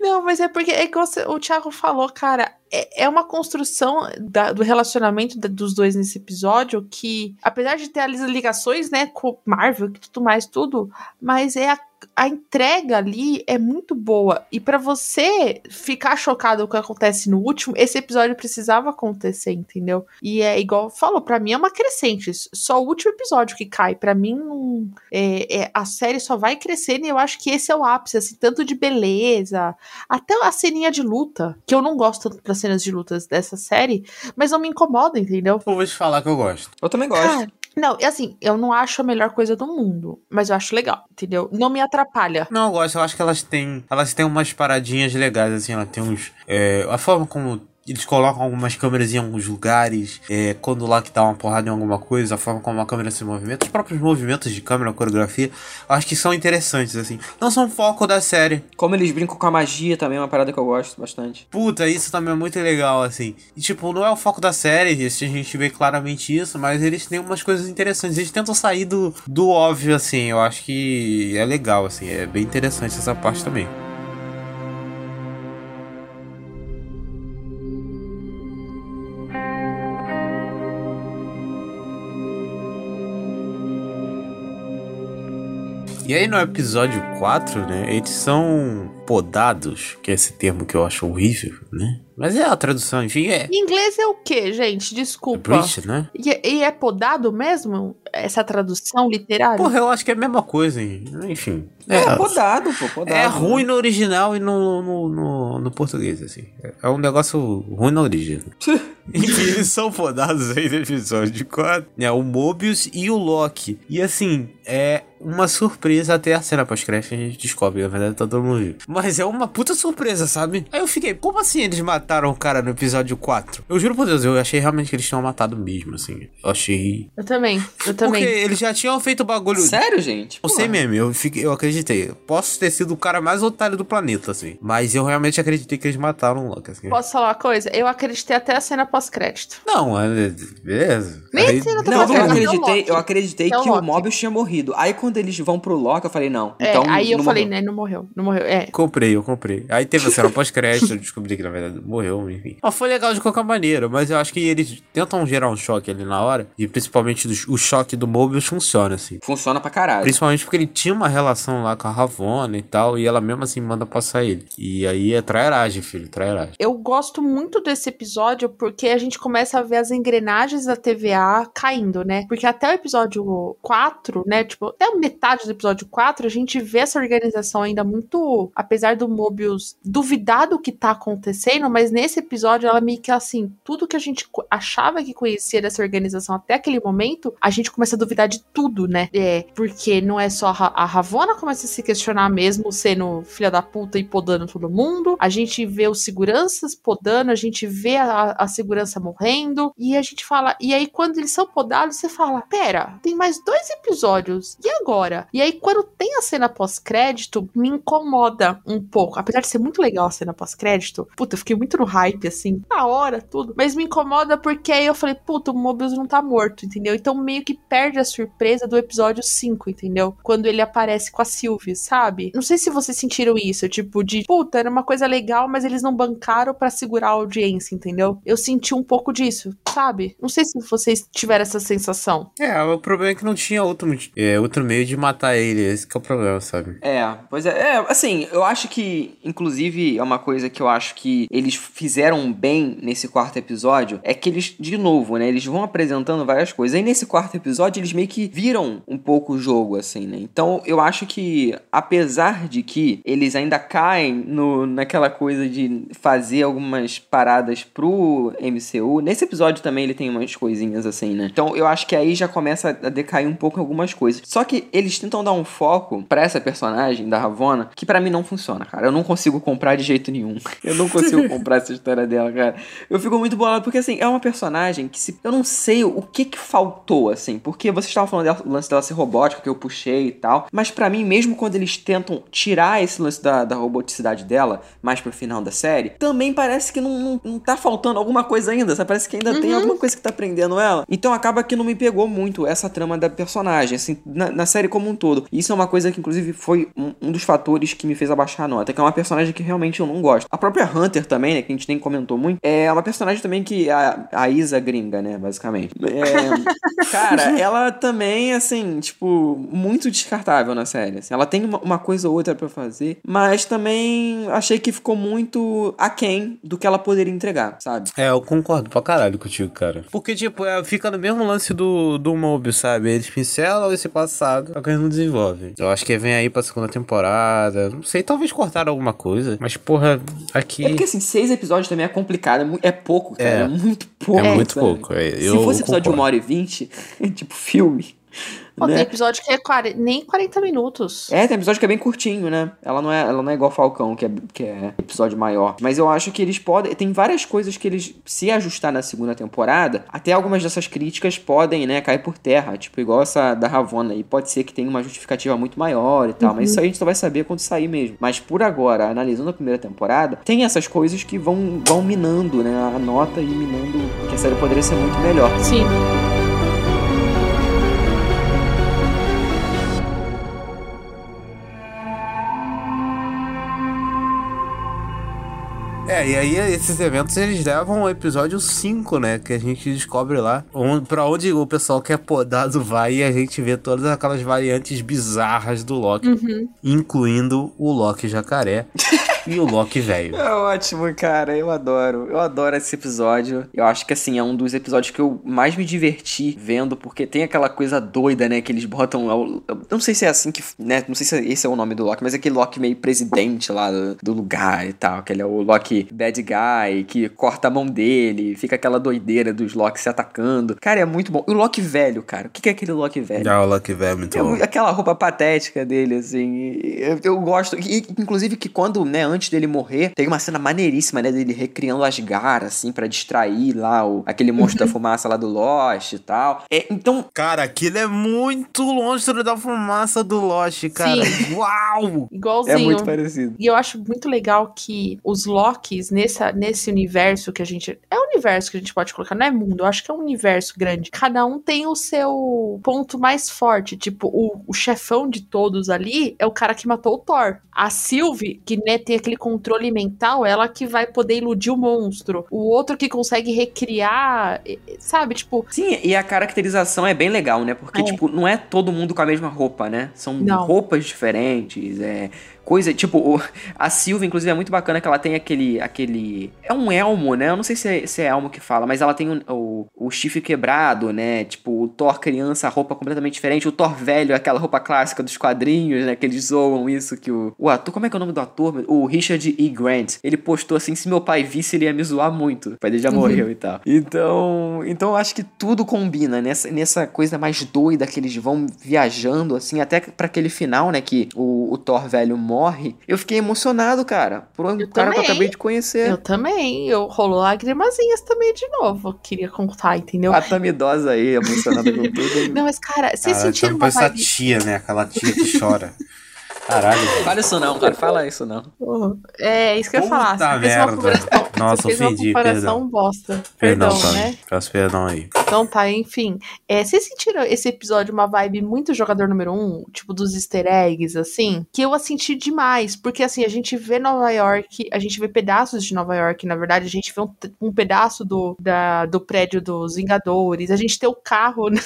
Não, mas é porque é que o Thiago falou, cara, é, é uma construção da- do relacionamento da- dos dois nesse episódio que, apesar de ter as ligações, né, com Marvel e tudo mais, tudo, mas é a, a entrega ali é muito boa. E pra você ficar chocado com o que acontece no último, esse episódio precisava acontecer, entendeu? E é igual falou, pra mim é uma crescente. Só o último episódio que cai. Pra mim, é, é, a série só vai crescendo e eu acho que esse é o ápice, assim, tanto de beleza, até a ceninha de luta, que eu não gosto tanto das cenas de lutas dessa série, mas não me incomoda, entendeu? Eu vou te falar que eu gosto. Eu também gosto. Cara, não, é assim, eu não acho a melhor coisa do mundo, mas eu acho legal, entendeu? Não me atrapalha. Não, eu gosto, eu acho que elas têm. Elas têm umas paradinhas legais, assim, ela tem uns. é, a forma como. Eles colocam algumas câmeras em alguns lugares, é, quando lá que dá uma porrada em alguma coisa, a forma como a câmera se movimenta, os próprios movimentos de câmera, a coreografia, acho que são interessantes, assim. Não são foco da série. Como eles brincam com a magia também é uma parada que eu gosto bastante. Puta, isso também é muito legal, assim. E, tipo, não é o foco da série, a gente vê claramente isso, mas eles têm umas coisas interessantes. Eles tentam sair do, do óbvio, assim. Eu acho que é legal, assim. É bem interessante essa parte também. E aí no episódio 4, né, eles são podados, que é esse termo que eu acho horrível, né? Mas é a tradução, enfim, é. Em inglês é o quê, gente? Desculpa. Breach, né? E, é- e é podado mesmo? Essa tradução literária? Porra, eu acho que é a mesma coisa, hein? enfim. É, podado, pô, podado. É ruim no original e no, no, no, no português, assim. É um negócio ruim na origem. Enfim, eles são podados aí no episódio 4. É o Mobius e o Loki. E assim, é uma surpresa até a cena pós-crédito a gente descobre. Na verdade, tá todo mundo vivo. Mas é uma puta surpresa, sabe? Aí eu fiquei, como assim eles mataram o cara no episódio 4? Eu juro por Deus, eu achei realmente que eles tinham matado mesmo, assim. Eu achei. Eu também, eu também. Porque eles já tinham feito o bagulho. Sério, gente? Não sei mesmo, eu, fiquei, eu acreditei. Posso ter sido o cara mais otário do planeta, assim. Mas eu realmente acreditei que eles mataram o Loki, assim. Posso falar uma coisa? Eu acreditei até a cena pós-crédito. Não, é- beleza. Nem Aí- cena Não, eu pós-crédito, acreditei, Loki. eu acreditei É o que o Loki. Mobius tinha morrido. Aí quando eles vão pro Loki, eu falei, não. É, Então, aí eu não falei, morreu. né, não morreu, não morreu. É. Comprei, eu comprei. Aí teve a cena pós-crédito, eu descobri que na verdade morreu, enfim. Mas foi legal de qualquer maneira, mas eu acho que eles tentam gerar um choque ali na hora, e principalmente do- o choque do Mobius funciona, assim. Funciona pra caralho. Principalmente porque ele tinha uma relação lá com a Ravonna e tal, e ela mesmo assim manda passar ele. E aí é trairagem, filho, trairagem. Eu gosto muito desse episódio porque a gente começa a ver as engrenagens da TVA caindo, né? Porque até o episódio 4, né? Tipo, até a metade do episódio 4, a gente vê essa organização ainda muito. Apesar do Mobius duvidar do que tá acontecendo, mas nesse episódio ela meio que assim, tudo que a gente achava que conhecia dessa organização até aquele momento, a gente começa a duvidar de tudo, né? É, porque não é só a, a Ravonna começa a se questionar mesmo, sendo filha da puta e podando todo mundo. A gente vê os seguranças podando, a gente vê a, a segurança morrendo. E a gente fala. E aí, quando eles são podados, você fala: Pera, tem mais dois episódios. E agora? E aí, quando tem a cena pós-crédito, me incomoda um pouco. Apesar de ser muito legal a cena pós-crédito, puta, eu fiquei muito no hype, assim, na hora, tudo. Mas me incomoda porque aí eu falei, puta, o Mobius não tá morto, entendeu? Então meio que perde a surpresa do episódio 5, entendeu? Quando ele aparece com a Sylvie, sabe? Não sei se vocês sentiram isso, tipo, de puta, era uma coisa legal, mas eles não bancaram pra segurar a audiência, entendeu? Eu senti um pouco disso, sabe? Não sei se vocês tiveram essa sensação. É, o problema é que não tinha outro, é, outro meio de matar ele, esse que é o problema, sabe? É, pois é. É, assim, eu acho que, inclusive, é uma coisa que eu acho que eles fizeram bem nesse quarto episódio, é que eles, de novo, né, eles vão apresentando várias coisas. Aí nesse quarto episódio, eles meio que viram um pouco o jogo, assim, né? Então, eu acho que, apesar de que eles ainda caem no, naquela coisa de fazer algumas paradas pro MCU, nesse episódio também ele tem umas coisinhas assim, né? Então, eu acho que aí já começa a decair um pouco algumas coisas. Só que eles tentam dar um foco pra essa personagem da Ravonna, que pra mim não funciona, cara. Eu não consigo comprar de jeito nenhum. Eu não consigo comprar essa história dela, cara. Eu fico muito bolado porque assim, é uma personagem que se eu não sei o que que faltou assim, porque você estava falando dela, o lance dela ser robótica que eu puxei e tal, mas pra mim mesmo quando eles tentam tirar esse lance da, da roboticidade dela mais pro final da série, também parece que não, não, não tá faltando alguma coisa ainda, sabe? Parece que ainda tem alguma coisa que tá prendendo ela. Então acaba que não me pegou muito essa trama da personagem, assim, na, na série como um todo. E isso é uma coisa que, inclusive, foi um, um dos fatores que me fez abaixar a nota, que é uma personagem que realmente eu não gosto. A própria Hunter também, né, que a gente nem comentou muito, é uma personagem também que a, a Isa gringa, né, basicamente. É, cara, ela também, assim, tipo, muito descartável na série. assim. Ela tem uma, uma coisa ou outra pra fazer, mas também achei que ficou muito aquém do que ela poderia entregar, sabe? É, eu concordo pra caralho contigo, cara. Porque, tipo, é, fica no mesmo lance do, do Mobius, sabe? Eles pincelam esse passado, só que eles não desenvolvem. Eu acho que vem aí pra segunda temporada. Não sei, talvez cortaram alguma coisa. Mas, porra, aqui. É porque, assim, seis episódios também é complicado, é, é pouco, cara, É. é, muito pouco. É muito sabe? pouco, é, Se eu fosse episódio de concordo. uma hora e vinte, tipo filme, Pô, tem né? episódio que é 40, nem 40 minutos. É, tem episódio que é bem curtinho, né? Ela não é, ela não é igual Falcão, que é, que é episódio maior. Mas eu acho que eles podem. Tem várias coisas que eles, se ajustar na segunda temporada, até algumas dessas críticas podem, né, cair por terra. Tipo, igual essa da Ravonna aí. Pode ser que tenha uma justificativa muito maior e tal. Mas isso aí a gente só vai saber quando sair mesmo. Mas por agora, analisando a primeira temporada, tem essas coisas que vão, vão minando, né? A nota e minando que a série poderia ser muito melhor. Sim. É, e aí esses eventos eles levam ao episódio 5, né? Que a gente descobre lá onde, pra onde o pessoal que é podado vai e a gente vê todas aquelas variantes bizarras do Loki, incluindo o Loki jacaré. e o Loki velho. É ótimo, cara. Eu adoro. Eu adoro esse episódio. Eu acho que, assim, é um dos episódios que eu mais me diverti vendo, porque tem aquela coisa doida, né? Que eles botam. Eu não sei se é assim que. né? Não sei se esse é o nome do Loki, mas é aquele Loki meio presidente lá do, do lugar e tal. Aquele é o Loki bad guy, que corta a mão dele, fica aquela doideira dos Loki se atacando. Cara, é muito bom. E o Loki velho, cara. O que é aquele Loki velho? Ah, o Loki velho é muito É bom. Aquela roupa patética dele, assim. Eu, eu gosto. E, inclusive, que quando, né, antes dele morrer, tem uma cena maneiríssima, né? Dele recriando Asgard, assim, pra distrair lá o, aquele monstro da fumaça lá do Lost e tal. É, então. Cara, aquilo é muito longe da fumaça do Lost, cara. Sim. Uau! Igualzinho. É muito parecido. E eu acho muito legal que os Locks, nessa, nesse universo que a gente. É um universo que a gente pode colocar, não é mundo, eu acho que é um universo grande. Cada um tem o seu ponto mais forte. Tipo, o, o chefão de todos ali é o cara que matou o Thor. A Sylvie, que né, tem aquele controle mental, ela que vai poder iludir o monstro. O outro que consegue recriar, sabe? Tipo, Sim, e a caracterização é bem legal, né? Porque, É. tipo, não é todo mundo com a mesma roupa, né? São Não. roupas diferentes, é. Coisa, tipo, o- a Silva, inclusive, é muito bacana que ela tem aquele. aquele É um elmo, né? Eu não sei se é, se é elmo que fala, mas ela tem o, o, o chifre quebrado, né? Tipo, o Thor criança, a roupa completamente diferente. O Thor velho, aquela roupa clássica dos quadrinhos, né? Que eles zoam isso, que o. O ator, como é que é o nome do ator? O Richard E. Grant. Ele postou assim: se meu pai visse, ele ia me zoar muito. O pai dele já morreu e tal. Então. Então eu acho que tudo combina nessa, nessa coisa mais doida que eles vão viajando, assim, até pra aquele final, né? Que o, o Thor velho morre. Eu fiquei emocionado, cara. Por um Eu cara que eu também. acabei de conhecer. eu também. Eu rolou lágrimazinhas também de novo. Queria contar, entendeu? A Tamidosa aí, emocionada com tudo. Não, mas cara, vocês Cara, sentiram uma essa vibe... tia, né? Aquela tia que chora. Caralho, velho. Fala isso não, cara. Fala isso não. É, isso que eu ia falar. Puta Você merda. Nossa, você fez uma ofendi, comparação perdão. bosta. Perdão, Perdão, Tami. né? Peço perdão aí. Então tá, enfim. É, vocês sentiram esse episódio uma vibe muito jogador número um, tipo dos easter eggs, assim? Que eu a senti demais, porque assim, a gente vê Nova York, a gente vê pedaços de Nova York, na verdade, a gente vê um, um pedaço do, da, do prédio dos Vingadores, a gente tem o carro, né?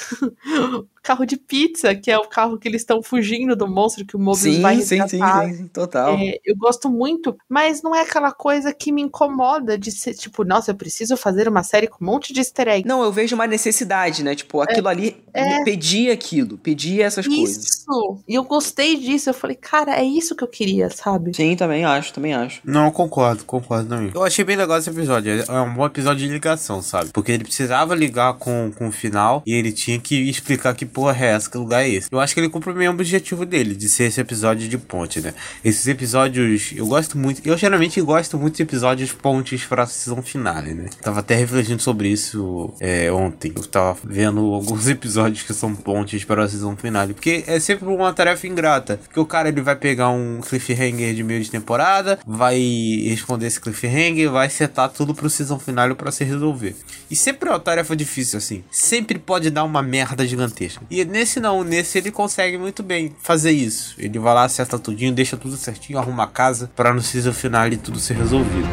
o carro de pizza, que é o carro que eles estão fugindo do monstro que o Mobius vai Sim, sim, sim, resgatar. sim, sim, total. É, eu gosto muito, mas não é aquela coisa que me incomoda de ser tipo, nossa, eu preciso fazer uma série com um monte de easter egg. Não, eu vejo uma necessidade, né? Tipo, aquilo ali é. pedia aquilo, pedia essas coisas. Isso! E eu gostei disso. Eu falei, cara, é isso que eu queria, sabe? Sim, também acho, também acho. Não, concordo, concordo também. Eu achei bem legal esse episódio. É um bom episódio de ligação, sabe? Porque ele precisava ligar com, com o final e ele tinha que explicar que porra é essa, que lugar é esse. Eu acho que ele cumpriu o objetivo dele, de ser esse episódio de ponte, né? Esses episódios, eu gosto muito. Eu geralmente gosto muito de episódios pontes pra season finale, né? Tava até refletindo sobre isso é, ontem. Eu tava vendo alguns episódios que são pontes para a season finale. Porque é sempre uma tarefa ingrata. Porque o cara ele vai pegar um cliffhanger de meio de temporada, vai responder esse cliffhanger, vai setar tudo pro season finale pra se resolver. E sempre é uma tarefa difícil assim. Sempre pode dar uma merda gigantesca. E nesse não, nesse ele consegue muito bem fazer isso. Ele vai lá, acerta tudinho, deixa tudo certinho, arruma a casa pra no season finale tudo ser resolvido.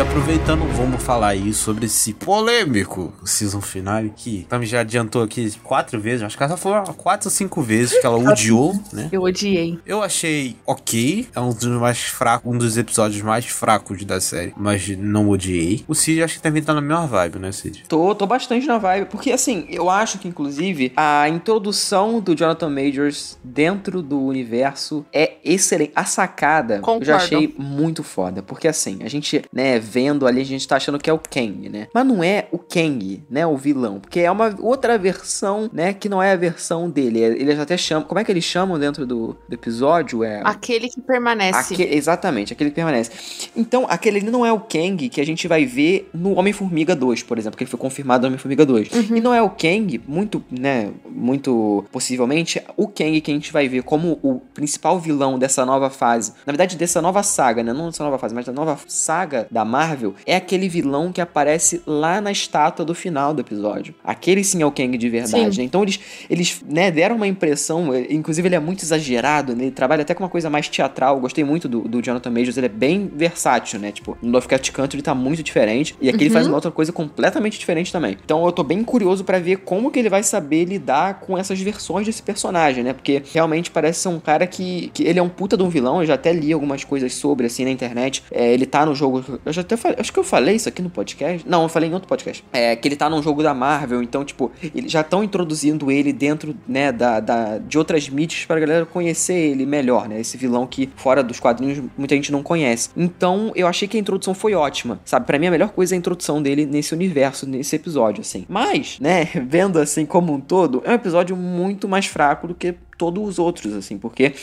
E aproveitando, vamos falar aí sobre esse polêmico season finale que Tami já adiantou aqui quatro vezes, acho que ela foi quatro ou cinco vezes que ela odiou, né? Eu odiei. Eu achei ok, é um dos mais fracos, um dos episódios mais fracos da série, mas não odiei. O Cid acho que também tá na mesma vibe, né, Cid? Tô, tô bastante na vibe, porque assim, eu acho que inclusive a introdução do Jonathan Majors dentro do universo é excelente. A sacada eu Concordo. já achei muito foda, porque assim, a gente, né, vendo ali, a gente tá achando que é o Kang, né? Mas não é o Kang, né, o vilão, porque é uma outra versão, né, que não é a versão dele. É- Eles até chamam, como é que eles chamam dentro do, do episódio? É Aquele que permanece. Aque- exatamente, aquele que permanece. Então, aquele ali não é o Kang que a gente vai ver no Homem-Formiga 2, por exemplo, que ele foi confirmado no Homem-Formiga 2. Uhum. E não é o Kang, muito, né, muito possivelmente, o Kang que a gente vai ver como o principal vilão dessa nova fase. Na verdade, dessa nova saga, né? Não dessa nova fase, mas da nova saga da Marvel é aquele vilão que aparece lá na estátua do final do episódio. Aquele sim é o Kang de verdade, né? Então eles, eles né, deram uma impressão, eh, inclusive ele é muito exagerado, né? Ele trabalha até com uma coisa mais teatral. Eu gostei muito do, do Jonathan Majors, ele é bem versátil, né? Tipo, no Lovecraft Country ele tá muito diferente. E aqui ele faz uma outra coisa completamente diferente também. Então eu tô bem curioso pra ver como que ele vai saber lidar com essas versões desse personagem, né? Porque realmente parece ser um cara que, que ele é um puta de um vilão. Eu já até li algumas coisas sobre, assim, na internet. É, ele tá no jogo. Eu já até falei. Acho que eu falei isso aqui no podcast. Não, eu falei em outro podcast. É que ele tá num jogo da Marvel. Então, tipo, eles já estão introduzindo ele dentro, né, da, da, de outras mídias pra galera conhecer ele melhor, né? Esse vilão que, fora dos quadrinhos, muita gente não conhece. Então, eu achei que a introdução foi ótima, sabe? Pra mim, a melhor coisa é a introdução dele nesse universo, nesse episódio, assim. Mas, né, vendo assim como um todo, é um episódio muito mais fraco do que todos os outros, assim, porque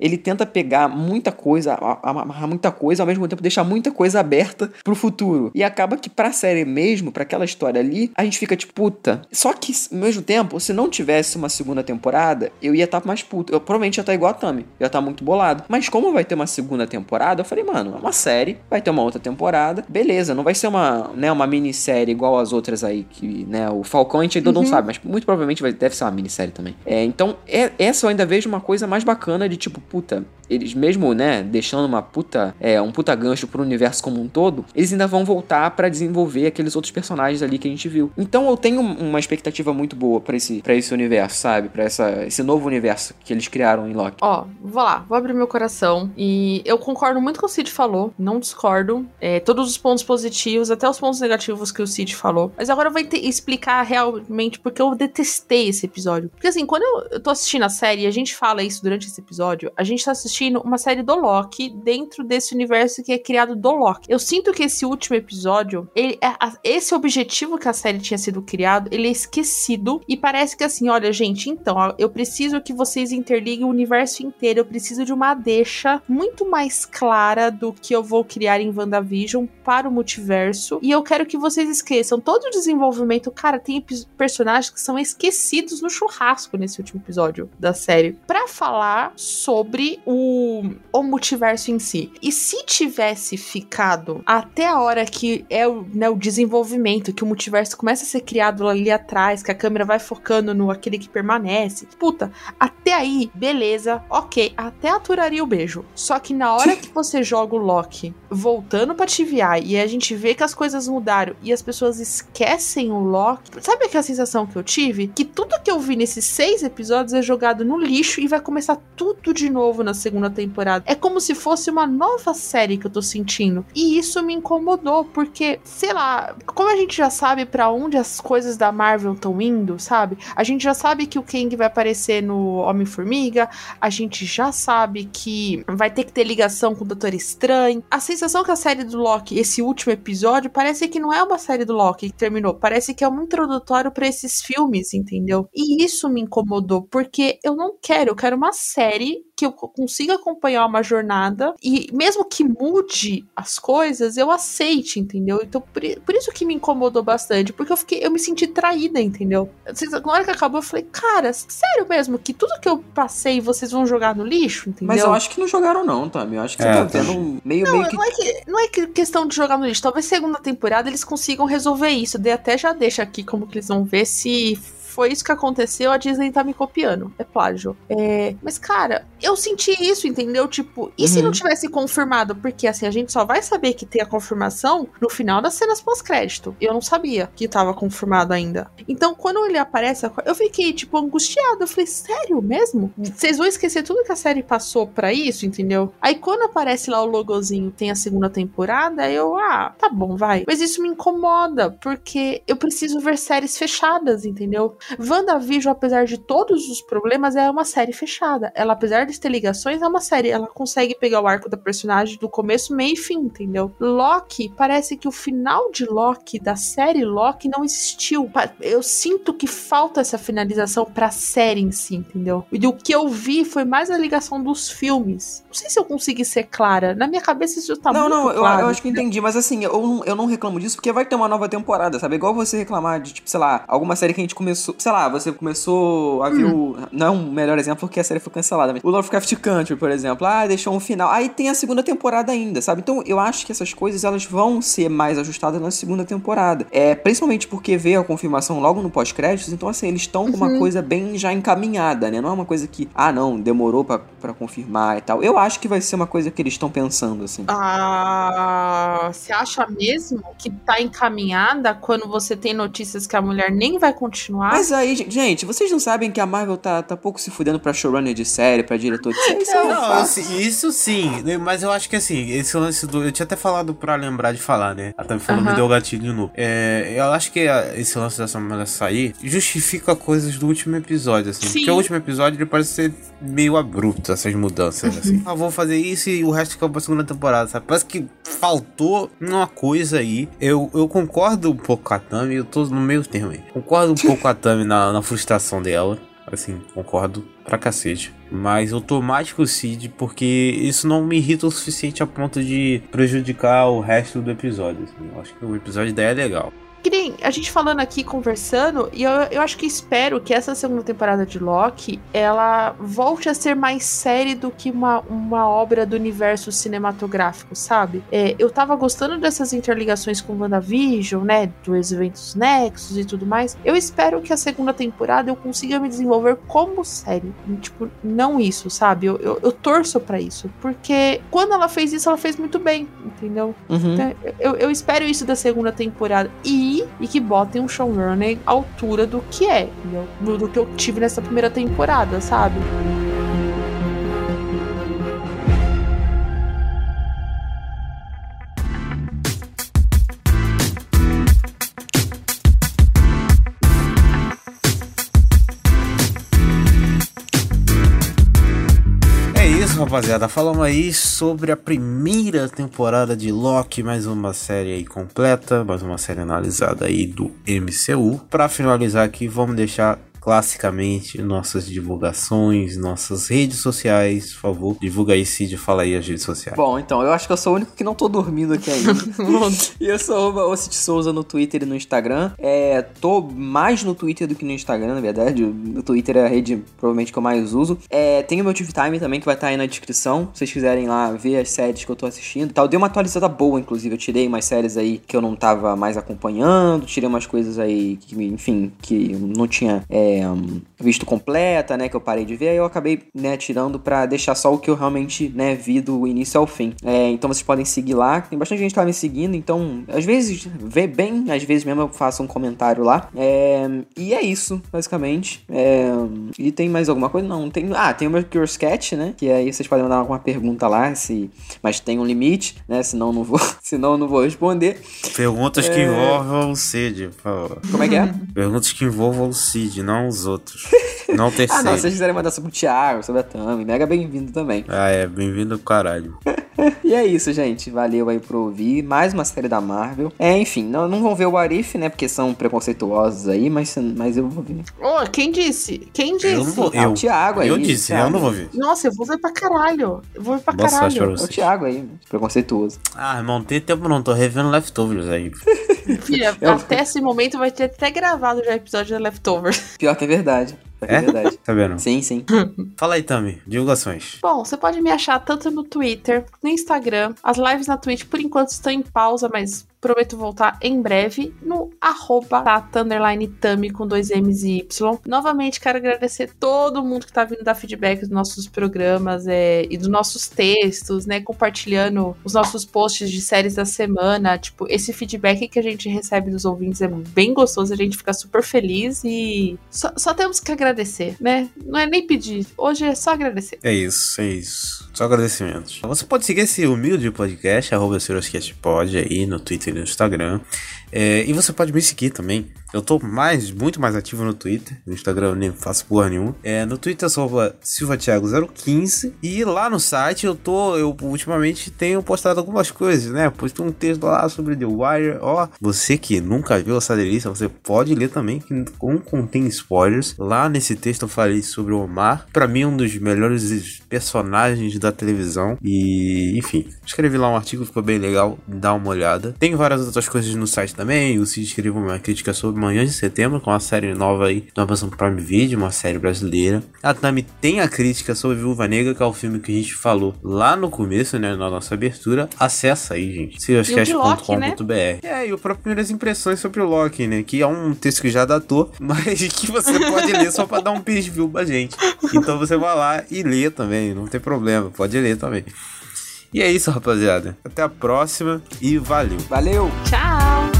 ele tenta pegar muita coisa, amarrar muita coisa, ao mesmo tempo deixar muita coisa aberta pro futuro. E acaba que pra série mesmo, pra aquela história ali, a gente fica tipo, puta. Só que, ao mesmo tempo, se não tivesse uma segunda temporada, eu ia estar mais puto. Eu provavelmente ia estar igual a Tami, ia estar muito bolado. Mas como vai ter uma segunda temporada, eu falei, mano, é uma série, vai ter uma outra temporada, beleza, não vai ser uma, né, uma minissérie igual as outras aí, que, né, o Falcão a gente ainda não sabe, mas muito provavelmente vai, deve ser uma minissérie também. É, então, é, essa eu ainda vejo uma coisa mais bacana de tipo, puta, eles mesmo, né, deixando uma puta, é, um puta gancho pro universo como um todo, eles ainda vão voltar pra desenvolver aqueles outros personagens ali que a gente viu. Então eu tenho uma expectativa muito boa pra esse, pra esse universo, sabe? Pra essa, esse novo universo que eles criaram em Loki. Ó, vou lá, vou abrir meu coração. E eu concordo muito com o Cid falou, não discordo. É, todos os pontos positivos, até os pontos negativos que o Cid falou. Mas agora eu vou explicar realmente porque eu detestei esse episódio. Porque assim, quando eu, eu tô assistindo a série e a gente fala isso durante esse episódio, a gente tá assistindo uma série do Loki dentro desse universo que é criado do Loki. Eu sinto que esse último episódio, ele, é- esse objetivo que a série tinha sido criado, ele é esquecido. E parece que assim, olha, gente, então, eu preciso que vocês interliguem o universo inteiro. Eu preciso de uma deixa muito mais clara do que eu vou criar em WandaVision para o multiverso. E eu quero que vocês esqueçam todo o desenvolvimento. Cara, tem personagens que são esquecidos no churrasco nesse último episódio da série. Pra falar sobre o, o multiverso em si. E se tivesse ficado até a hora que é o, né, o desenvolvimento, que o multiverso começa a ser criado ali atrás, que a câmera vai focando no aquele que permanece. Puta, até aí, beleza, ok, até aturaria o beijo. Só que na hora que você joga o Loki voltando pra TVA e a gente vê que as coisas mudaram e as pessoas esquecem o Loki, sabe aquela sensação que eu tive? Que tudo que eu vi nesses seis episódios é jogado no lixo e vai começar tudo de novo na segunda temporada. É como se fosse uma nova série que eu tô sentindo. E isso me incomodou, porque, sei lá, como a gente já sabe pra onde as coisas da Marvel estão indo, sabe? A gente já sabe que o Kang vai aparecer no Homem-Formiga, a gente já sabe que vai ter que ter ligação com o Doutor Estranho. A sensação que a série do Loki, esse último episódio, parece que não é uma série do Loki que terminou, parece que é um introdutório pra esses filmes, entendeu? E isso me incomodou, porque eu não quero, eu quero uma série que eu consiga acompanhar uma jornada e mesmo que mude as coisas, eu aceite, entendeu? Então por, por isso que me incomodou bastante, porque eu fiquei, eu me senti traída, entendeu? Na hora que acabou, eu falei, cara, sério mesmo, que tudo que eu passei vocês vão jogar no lixo, entendeu? Mas eu acho que não jogaram não, Tami. Eu acho que É, você tá vendo meio, Não, meio que... não é, que, não é que questão de jogar no lixo. Talvez segunda temporada eles consigam resolver isso. Daí até já deixa aqui como que eles vão ver se foi isso que aconteceu, a Disney tá me copiando. É plágio. É, mas, cara, eu senti isso, entendeu? Tipo, e se Uhum. não tivesse confirmado? Porque, assim, a gente só vai saber que tem a confirmação no final das cenas pós-crédito. Eu não sabia que tava confirmado ainda. Então, quando ele aparece, eu fiquei, tipo, angustiada. Eu falei, sério mesmo? Vocês vão esquecer tudo que a série passou pra isso, entendeu? Aí, quando aparece lá o logozinho, tem a segunda temporada, eu, ah, tá bom, vai. Mas isso me incomoda, porque eu preciso ver séries fechadas, entendeu? WandaVision, apesar de todos os problemas, é uma série fechada. Ela, apesar de ter ligações, é uma série. Ela consegue pegar o arco da personagem do começo, meio e fim, entendeu? Loki, parece que o final de Loki, da série Loki, não existiu. Eu sinto que falta essa finalização pra série em si, entendeu? E o que eu vi foi mais a ligação dos filmes. Não sei se eu consegui ser clara. Na minha cabeça isso tá não, muito não, eu, claro. eu acho que entendi, mas assim, eu não, eu não reclamo disso porque vai ter uma nova temporada, sabe? Igual você reclamar de, tipo, sei lá, alguma série que a gente começou começou, sei lá, você começou a ver o. Não é um melhor exemplo porque a série foi cancelada, mas o Lovecraft Country, por exemplo, ah, deixou um final. Aí tem a segunda temporada ainda, sabe? Então eu acho que essas coisas elas vão ser mais ajustadas na segunda temporada. É, principalmente porque veio a confirmação logo no pós-créditos, então assim, eles estão com uma coisa bem já encaminhada, né? Não é uma coisa que, ah, não, demorou pra confirmar e tal. Eu acho que vai ser uma coisa que eles estão pensando, assim. Ah, você acha mesmo que tá encaminhada quando você tem notícias que a mulher nem vai continuar? Mas aí, gente, vocês não sabem que a Marvel tá, tá pouco se fudendo pra showrunner de série, pra diretor de série? Isso é Não, fato. assim, isso sim, né, mas eu acho que assim, esse lance do. Eu tinha até falado pra lembrar de falar, né? Ela também falou, me Aham. deu gatilho novo. É, eu acho que a- esse lance dessa mulher sair justifica coisas do último episódio, assim. Sim. Porque o último episódio ele parece ser meio abrupto, essas mudanças, assim. Ah, vou fazer isso e o resto fica pra segunda temporada, sabe? Parece que faltou uma coisa aí. Eu, eu concordo um pouco com a Tami, eu tô no meio termo aí. Concordo um pouco com a Tami na, na frustração dela. Assim, concordo pra cacete. Mas eu tô mais com o Cid porque isso não me irrita o suficiente a ponto de prejudicar o resto do episódio. assim. Eu acho que o episódio daí é legal. Que nem a gente falando aqui, conversando, e eu, eu acho que espero que essa segunda temporada de Loki, ela volte a ser mais série do que uma, uma obra do universo cinematográfico, sabe? É, eu tava gostando dessas interligações com WandaVision, né, dos eventos Nexus e tudo mais. Eu espero que a segunda temporada eu consiga me desenvolver como série. Tipo, não isso, sabe? Eu, eu, eu torço pra isso. Porque quando ela fez isso, ela fez muito bem, entendeu? Uhum. Então, eu, eu espero isso da segunda temporada. E, e que botem um showrunner à altura do que é, do que eu tive nessa primeira temporada, sabe? Rapaziada. Falamos aí sobre a primeira temporada de Loki, mais uma série aí completa, mais uma série analisada aí do MCU. Pra finalizar aqui, vamos deixar classicamente nossas divulgações, nossas redes sociais. Por favor, divulga aí, Cid, fala aí as redes sociais. Bom, então, eu acho que eu sou o único que não tô dormindo aqui ainda. e eu sou o Ocit Souza no Twitter e no Instagram. É, tô mais no Twitter do que no Instagram, na verdade. O Twitter é a rede provavelmente que eu mais uso. É, tem o meu TV Time também, que vai estar aí na descrição. Se vocês quiserem lá ver as séries que eu tô assistindo e tal. Deu uma atualizada boa, inclusive. Eu tirei umas séries aí que eu não tava mais acompanhando. Tirei umas coisas aí que, enfim, que não tinha é, um, visto completa, né? Que eu parei de ver. Aí eu acabei, né, tirando pra deixar só o que eu realmente, né, vi do início ao fim. É, então vocês podem seguir lá. Tem bastante gente que tá me seguindo. Então, às vezes vê bem, às vezes mesmo eu faço um comentário lá. É, e é isso, basicamente. É, e tem mais alguma coisa? Não, tem. Ah, tem o meu Cure Sketch, né? Que aí vocês podem mandar alguma pergunta lá, se, mas tem um limite, né? Senão não vou, senão não vou responder. Perguntas que envolvam o Cid, por favor. Como é que é? Perguntas que envolvam o Cid, não os outros. Não o terceiro. Ah, não, se vocês quiserem mandar sobre o Thiago, sobre a Tami, mega bem-vindo também. Ah, é, bem-vindo caralho. E é isso, gente. Valeu aí por ouvir. Mais uma série da Marvel. É, enfim, não, não vão ver o Arif, né? Porque são preconceituosos aí, mas, mas eu vou ver. Ô, quem disse? Quem disse? Eu não vou, Ah, eu, o Thiago aí. eu disse, Thiago. eu não vou ver. Nossa, eu vou ver pra caralho. Eu vou ver pra Boa sorte pra caralho. É o você. Thiago aí, preconceituoso. Ah, irmão, tem tempo não, tô revendo Leftovers aí. Filha, Eu- até esse momento vai ter até gravado já episódio de Leftovers. Pior que é verdade. É, É? verdade. Tá vendo? Sim, sim. Fala aí, Tami, divulgações. Bom, você pode me achar tanto no Twitter, no Instagram. As lives na Twitch, por enquanto, estão em pausa, mas prometo voltar em breve no arroba underline tami com dois M's e Y. Novamente, quero agradecer todo mundo que tá vindo dar feedback dos nossos programas é, e dos nossos textos, né? Compartilhando os nossos posts de séries da semana. Tipo, esse feedback que a gente recebe dos ouvintes é bem gostoso, a gente fica super feliz e só, só temos que agradecer, né? Não é nem pedir, hoje é só agradecer. É isso, é isso. Só agradecimentos. Você pode seguir esse humilde podcast, arroba aí no Twitter no Instagram. É, e você pode me seguir também. Eu tô mais, muito mais ativo no Twitter. No Instagram eu nem faço porra nenhuma. É, no Twitter eu sou arroba silvatiago015. E lá no site eu tô, eu ultimamente tenho postado algumas coisas, né? Postei um texto lá sobre The Wire. Ó, você que nunca viu essa delícia, você pode ler também, que não contém spoilers. Lá nesse texto eu falei sobre o Omar. Pra mim, um dos melhores personagens da televisão. E, enfim, escrevi lá um artigo, ficou bem legal. Dá uma olhada. Tem várias outras coisas no site também. O Cid escreveu uma crítica sobre Manhã de Setembro, com uma série nova aí do Amazon Prime Video, uma série brasileira. A Tami tem a crítica sobre Viúva Negra, que é o filme que a gente falou lá no começo, né, na nossa abertura. Acessa aí, gente. serioscast.com.br. É, e o próprio Primeiras Impressões sobre o Loki, né, que é um texto que já datou, mas que você pode ler só pra dar um page view pra gente. Então você vai lá e lê também, não tem problema, pode ler também. E é isso, rapaziada. Até a próxima e valeu. Valeu! Tchau!